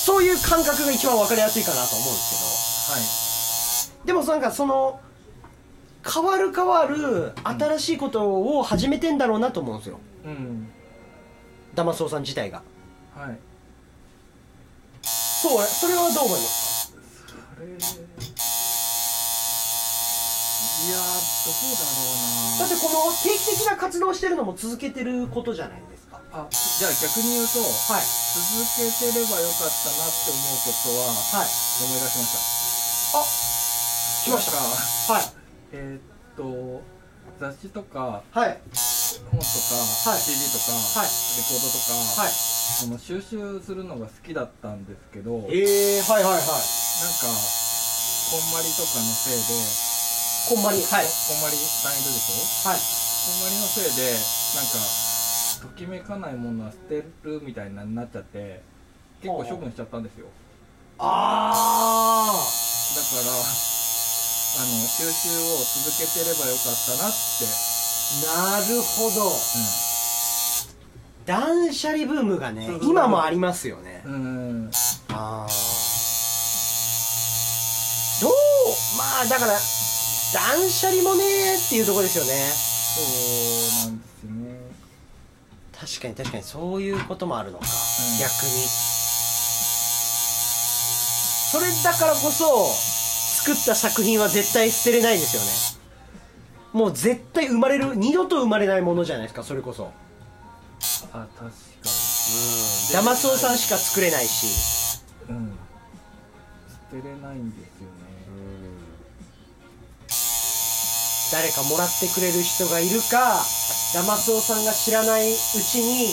そういう感覚が一番分かりやすいかなと思うんですはい。けどでもなんかその変わる変わる新しいことを始めてんだろうなと思うんですよ。うん。ダマソウさん自体が。はい。そうそれはどう思いますか？いやーどうだろうなだってこの定期的な活動をしてるのも続けてることじゃないですか。あじゃあ逆に言うとはい。続けてればよかったなって思うことははい。思い出しました。あ来ました。なんかはい。えーっと雑誌とかはい。本とか、はい。CD とか、はい。レコードとか、はい。その収集するのが好きだったんですけどなんかえー、はいはいはい。こんまりとかのせいで、こんまりはい。こんまりさんいるでしょ？はいこんまりのせいでなんかときめかないものは捨てるみたいになっちゃって結構処分しちゃったんですよ。ああだからあの収集を続けてればよかったなって、なるほど。断捨離ブームがね今もありますよね。うん。うんああどうまあだから断捨離もねっていうところですよね。そうなんですよね。確かに確かにそういうこともあるのか、ん。逆に。それだからこそ作った作品は絶対捨てれないですよね。もう絶対生まれる二度と生まれないものじゃないですかそれこそ。あ確かダマソウさんしか作れないし。にうん。捨てれないんですよね誰かもらってくれる人がいるかダマソウさんが知らないうちに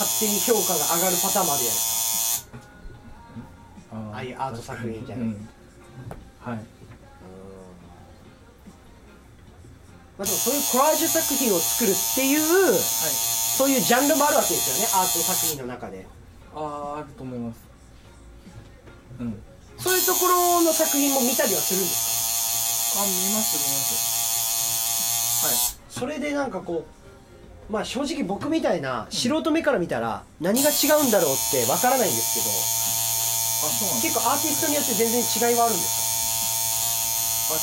勝手に評価が上がるパターンもあるじゃないですか。あああいうアート作品じゃな。いうん。はい。まあ、でもそういうコラージュ作品を作るっていうはい。そういうジャンルもあるわけですよねアート作品の中で。あああると思います。うん。そういうところの作品も見たりはするんですあ見ます見ます。かそれでなんかこうまあ正直僕みたいな素人目から見たら何が違うんだろうってわからないんですはいあそうなん結構アーティストによって全然違いはあるんですあ違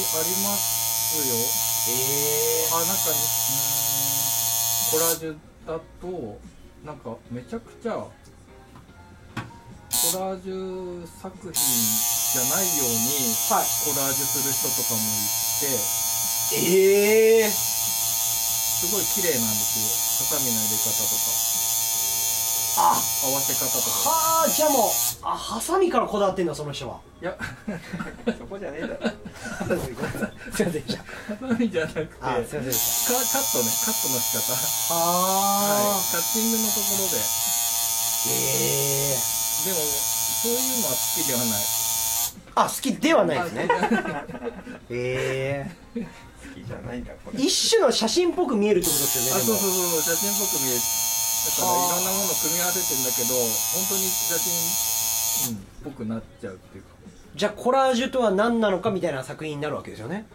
いありますよ。かえあなんかうーんコラージュだとなんかめちゃくちゃコラージュ作品じゃないようにはい。コラージュする人とかもいてええすごい綺麗なんですよ。ハサミの入れ方とか。あ。合わせ方とか。はあじゃあもうあハサミからこだわってんだその人は。いや。そこじゃねえだろ。ごめんなさいすいませんでした。ハサミじゃなくてカあすいませんでした。カットね。カットの仕方。ははい。カッティングのところで。ええでもそういうのは好きではない。あ好きではないですね。あ ええ好きじゃないんだこれ。一種の写真っぽく見えるってことですよねあそうそうそう写真っぽく見える。だからいろんなもの組み合わせてんだけど本当に写真、うん、っぽくなっちゃうっていうか。じゃあコラージュとは何なのかみたいな作品になるわけですよね。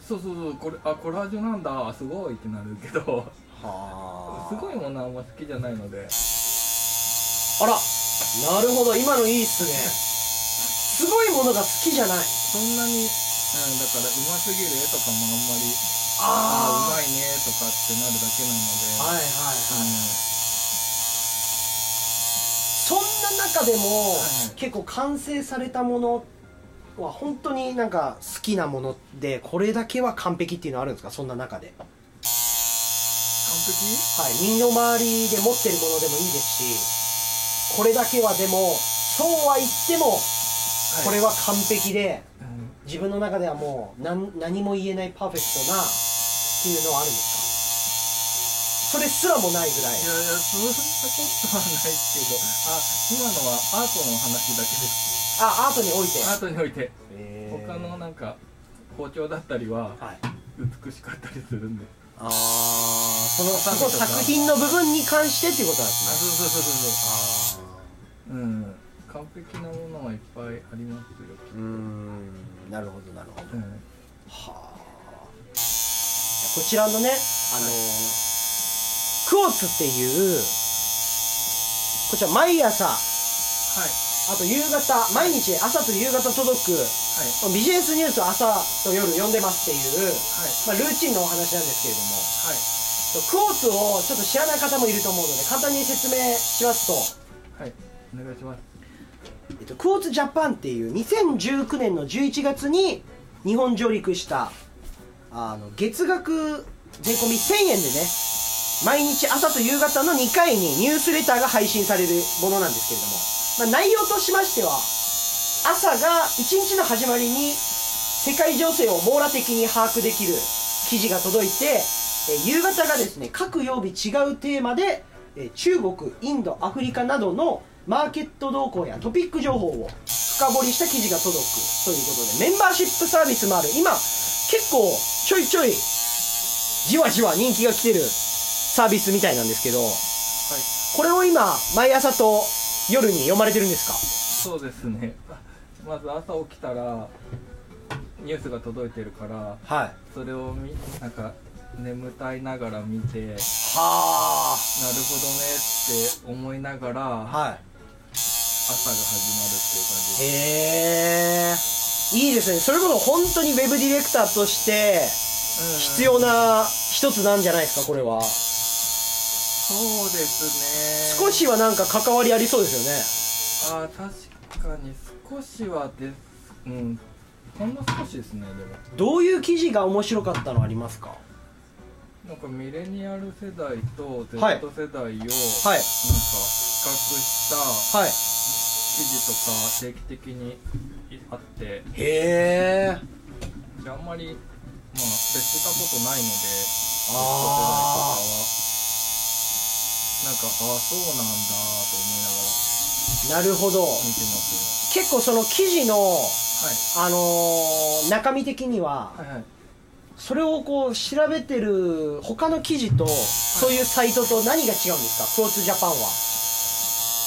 そうそうそうこれあコラージュなんだすごいってなるけど。はすごいものはあんま好きじゃないので。あら。なるほど今のいいっすね。すごいものが好きじゃない。そんなに、うん、だからうますぎる絵とかもあんまりああうまいねとかってなるだけなので、はいはいはい、そんな中でも、はい結構完成されたものは本当になんか好きなものでこれだけは完璧っていうのはあるんですか？そんな中で。完璧？はい。身の回りで持ってるものでもいいですしこれだけはでもそうは言ってもこれは完璧でうん自分の中ではもう何何も言えないパーフェクトなっていうのはあるんですか？それすらもないぐらい。いやいやそんなことはないけど。あ今のはアートの話だけです。あアートにおいて。アートにおいて。他のなんか包丁だったりははい。美しかったりするんで。ああそのその作品の部分に関してっていうことなんですね。あそうそうそうそうそう。うん。完璧なものはいっぱいありますよ、うーんなるほどなるほど。うん、はあ。こちらのねあのクォーツっていうこちら毎朝はい。あと夕方毎日朝と夕方届くはい。ビジネスニュースを朝と夜読んでますっていう、はい。まあ、ルーチンのお話なんですけれども。はい。クォーツをちょっと知らない方もいると思うので簡単に説明しますと、はい。お願いしますえっと、クォーツジャパンっていう2019年の11月に日本上陸したあの月額税込み1000円でね毎日朝と夕方の2回にニュースレターが配信されるものなんですけれども、まあ、内容としましては朝が一日の始まりに世界情勢を網羅的に把握できる記事が届いて夕方がですね各曜日違うテーマで中国インドアフリカなどのマーケット動向やトピック情報を深掘りした記事が届くということでメンバーシップサービスもある。今結構ちょいちょいじわじわ人気が来てるサービスみたいなんですけどはいこれを今毎朝と夜に読まれてるんですか？そうですね。まず朝起きたらニュースが届いてるからはい。それをみなんか眠たいながら見てなるはほどねって思いながらあは朝が始まるっていう感じいへえいいですね。それこそ本当にウェブディレクターとして必要な一つなんじゃないですかこれは。そうですね。少しはなんか関わりありそうですよね。あー確かに少しはです。うん。ほんの少しですねでも。どういう記事が面白かったのありますか？なんかミレニアル世代と Z はい。世代をなんか比較はいしたはい。記事とか定期的にあって。へえであんまりまあ接したことないので Z 世代とかあは。なんかああそうなんだと思いながらあなるほど。見てます結構その記事のねあのー中身的にははいはいはいそれをこう調べてる他の記事とそういうサイトと何が違うんですか？クローツジャパンは。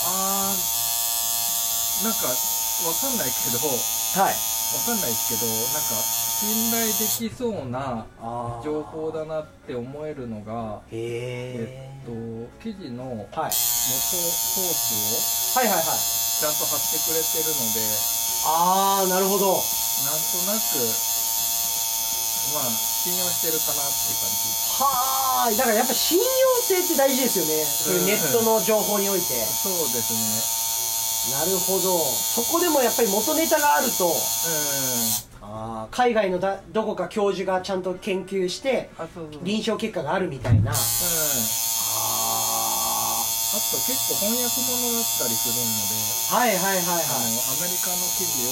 あーなんかわかんないけどはい。わかんないですけどなんか信頼できそうなあ情報だなって思えるのがへええっと記事の元はい。ソースをはいはいはい。ちゃんと貼ってくれてるのでああなるほど。なんとなくまあ信用してるかなっていう感じ。はあだからやっぱ信用性って大事ですよね。そういうネットの情報において。そうですなるほど。そこでもやっぱり元ネタがあると。ねあー海外のだどこか教授がちゃんと研究して臨床結果があるみたいな。あああと結構翻訳物だったりするのではいはいはいあのはアメリカの記事を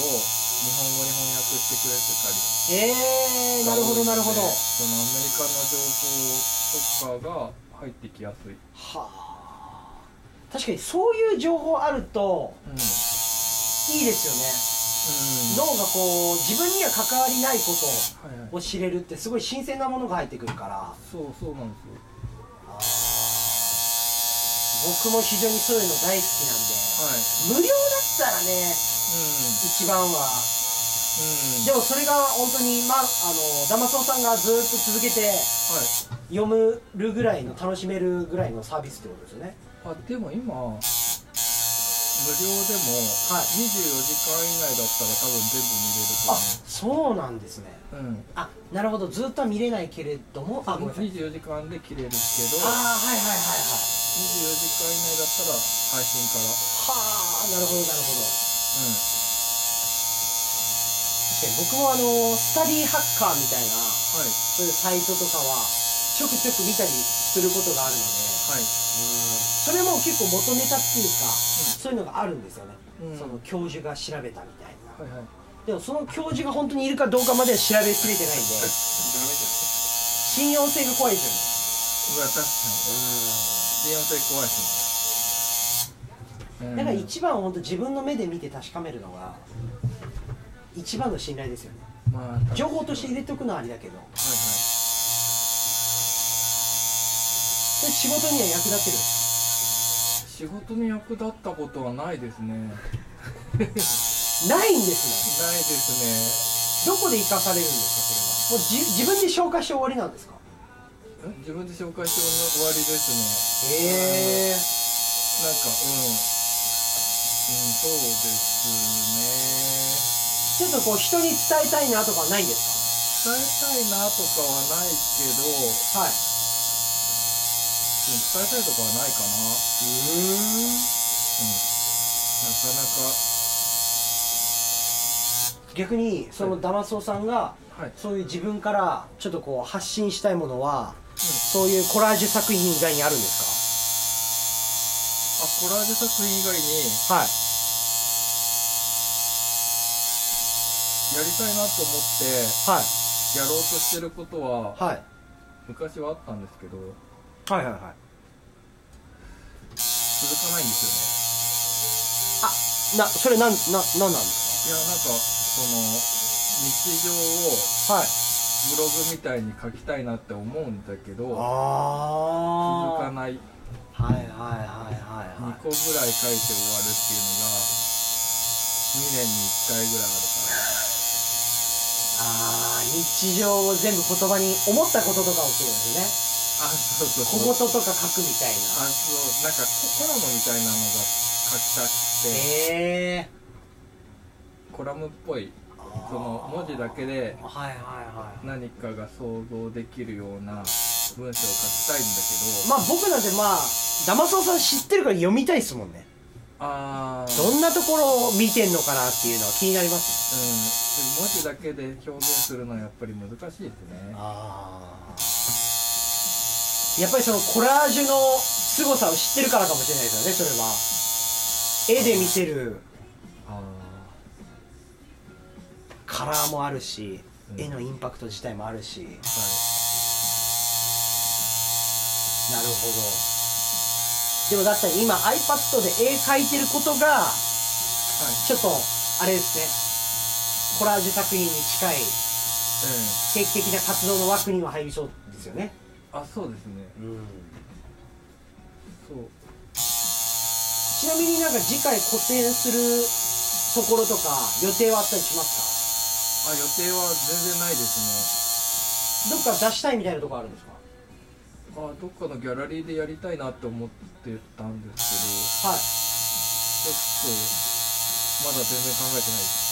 日本語に翻訳してくれてたり。いえー、なるほどなるほど。はそのアメリカの情報とかが入ってきやすい、あ。確かにそういう情報あるとうん。うん、いいですよね。脳がこう自分には関わりないことを知れるってすごい新鮮なものが入ってくるから。そうそうなんですよ。僕も非常にそういうの大好きなんで。はい。無料だったらね一番は。うん。うんでもそれが本当にまああのダマソウさんがずっと続けてはい。読むるぐらいの楽しめるぐらいのサービスってことですよね。あでも今無料でもはい。24時間以内だったら多分全部見れるあそうなんですね。と思ううん。あなるほど。ずっとは見れないけれども。あごめんなさい。24時間で切れるけどああはいはいはいはい24時間以内だったら配信から。はあなるほどなるほど。う確かに僕もあのスタディハッカーみたいなんはい。そういうサイトとかはちょくちょく見たりすることがあるのではい。それも結構元ネタっていうか、そういうのがあるんですよね、うん。その教授が調べたみたいな。はいはい。でもその教授が本当にいるかどうかまでは調べきれてないんで 信用性が怖いですうわ確かに。信用性怖いですねよねだから一番は本当自分の目で見て確かめるのが一番の信頼ですよね。まあ情報として入れておくのはありだけど。はいそれ仕事には役立ってる。はい仕事に役立ったことはないですね。ないんですないですね。どこで生かされるんですかそれは？もうじ自分で消化して終わりなんですか？ね自分で紹介して終わりですね。へえなんかうんうんそうですちょっとこう人に伝えたいなとかはないんですね伝えたいなとかはないけど、うん、かはい伝えたいとかはないかな。うん。なかな逆にそのダマソさんがかはい、そういう自分からちょっとこう発信したいものはうん、そういうコラージュ作品以外にあるんですあコラージュ作品以外にかはい。やりたいなと思ってはい。やろうとしてることははい。昔はあったんですけどはいはいはい。続かないんですなそれなんななんなんですよねいやなんかその日常をかはい。ブログみたいに書きたいなって思うんだけど続あかないはいはいはいはい2はい。個ぐらい書いて終わるっていうのが2年に1回ぐらいあるから。あー日常を全部言葉に思ったこととかを言うんですあそうそうねそう。小言とか書くみたいな。あそうなんかココラムみたいなのが書きたくて。へえコラムっぽいその文字だけではいはいはい。何かが想像できるような文章を書きたいんだけど。まあ僕なんてまあダマソウさん知ってるから読みたいですもんね。あー。どんなところを見てんのかなっていうのは気になります。うん、文字だけで表現するのはやっぱり難しいですね。ああやっぱりそのコラージュの凄さを知ってるからかもしれないですよねそれは絵で見せるあカラーもあるし、うん。絵のインパクト自体もあるしなるほど。でもだったら今 iPad で絵描いてることがはい。ちょっとあれですね。コラージュ作品に近い定期的な活動の枠には入りそうですよね。うんあそうですね。うん。そう。ちなみになんか次回個展するところとか予定はあったりしますあ予定は全然ないですかどっか出したいみたいなとこあるんですか？ねあどっかのギャラリーでやりたいなって思ってたんですはい。けどちょっとまだ全然考えてないです。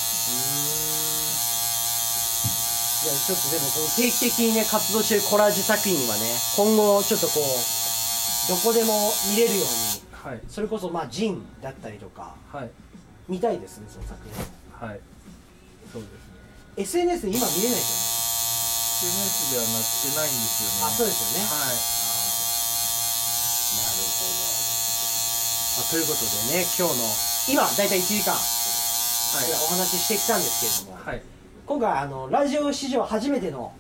いやちょっとでもこの定期的にね活動してるコラージュ作品はね今後ちょっとこうどこでも見れるようにはいそれこそまあジンだったりとかはい。見たいですねその作品。はい。そうですね。SNS で今見れないです SNS ではなってないんですよね。あそうですよね。はい。なるほど、まあ、ということでね今日の今大体1時間お話ししてきたんですけれども、はい。今回あのラジオ史上初めての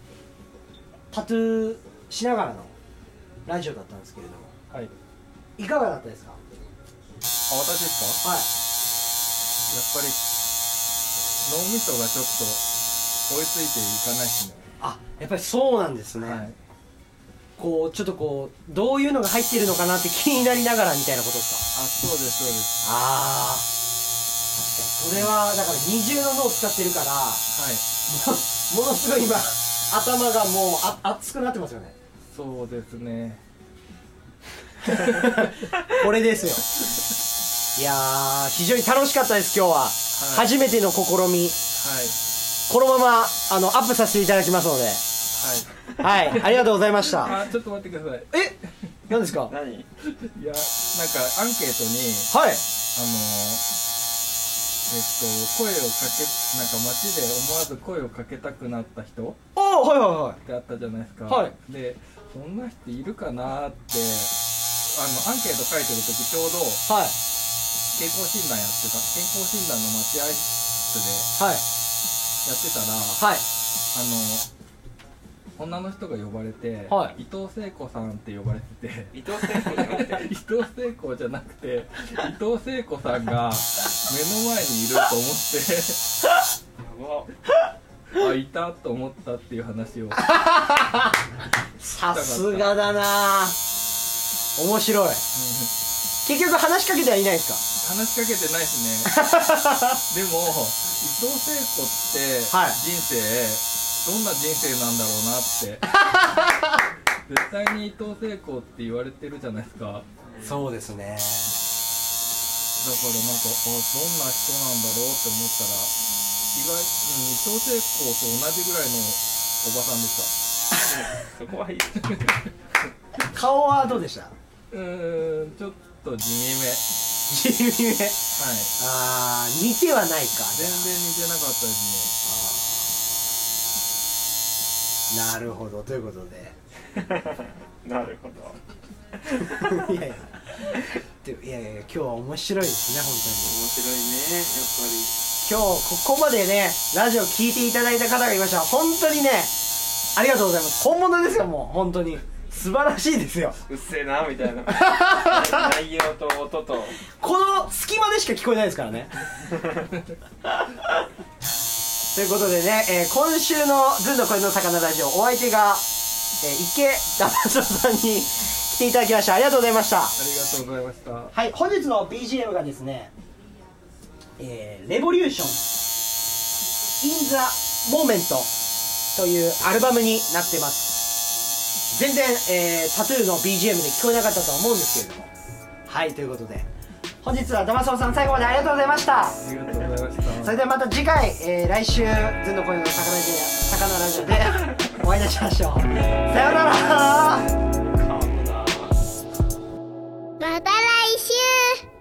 タトゥーしながらのラジオだったんですけれどもはい。いかがだったですか？あ私ですか？はい。やっぱり脳みそがちょっと追いついていかないですねあやっぱりそうなんですね、はい。こうちょっとこうどういうのが入ってるのかなって気になりながらみたいなことですか？あそうですそうです。ああ確かに。それはだから二重の脳を使ってるからはい。も ものすごい今頭がもうあ熱くなってますよね。そうですね。これですよ。いやー非常に楽しかったです今日は、初めての試み。はい。このままあのアップさせていただきますのではい。はいありがとうございました。あちょっと待ってください。え？何ですか？はい何？いやなんかアンケートにあのえっと声をかけなんか街で思わず声をかけたくなった人ああはいはいはい。ってあったじゃないですか。はい。でそんな人いるかなってあのアンケート書いてる時ちょうどはい。健康診断やってた健康診断の待合室ではい。やってたらはい。あの女の人が呼ばれて、はい。伊藤聖子さんって呼ばれてて。伊藤聖子じゃなくて。伊藤聖子じゃなくて伊藤聖子さんが目の前にいると思って。やば。あいたと思ったっていう話を。さすがだな。面白い。結局話しかけてはいないです話しかけてないしね。でも伊藤聖子ってはい。人生、どんな人生なんだろうなって。絶対に伊藤聖子って言われてるじゃないですか。だからそうですね。なんかあどんな人なんだろうって思ったら意外、うん、伊藤聖子と同じぐらいのおばさんでした。そこはいい。顔はどうでした？うーんちょっと地味め。はい地味め。あー似てはないか。全然似てなかったですなるほどということで。なるほど。いやいや。でいやいや今日は面白いですね本当に。面白いねやっぱり。今日ここまでねラジオ聞いていただいた方がいました。本当にねありがとうございます。本物ですよもう本当に。素晴らしいですよ。うっせえなみたいな。内容と音と。この隙間でしか聞こえないですからねということでね、えー今週の「ずんの声の魚ラジオ」お相手が、えー池田松さんに来ていただきましたありがとうございました。ありがとうございました。はい本日の BGM がですね「えーレボリューション in the moment」というアルバムになってます。全然、えータトゥーの BGM で聞こえなかったとは思うんですけれども。はいということで本日は玉沢さん最後までありがとうございました。ありがとうございました。それではまた次回、えー、来週全の声の魚ラジオ魚ラジオでお会いいたしましょう。さようなら。また来週。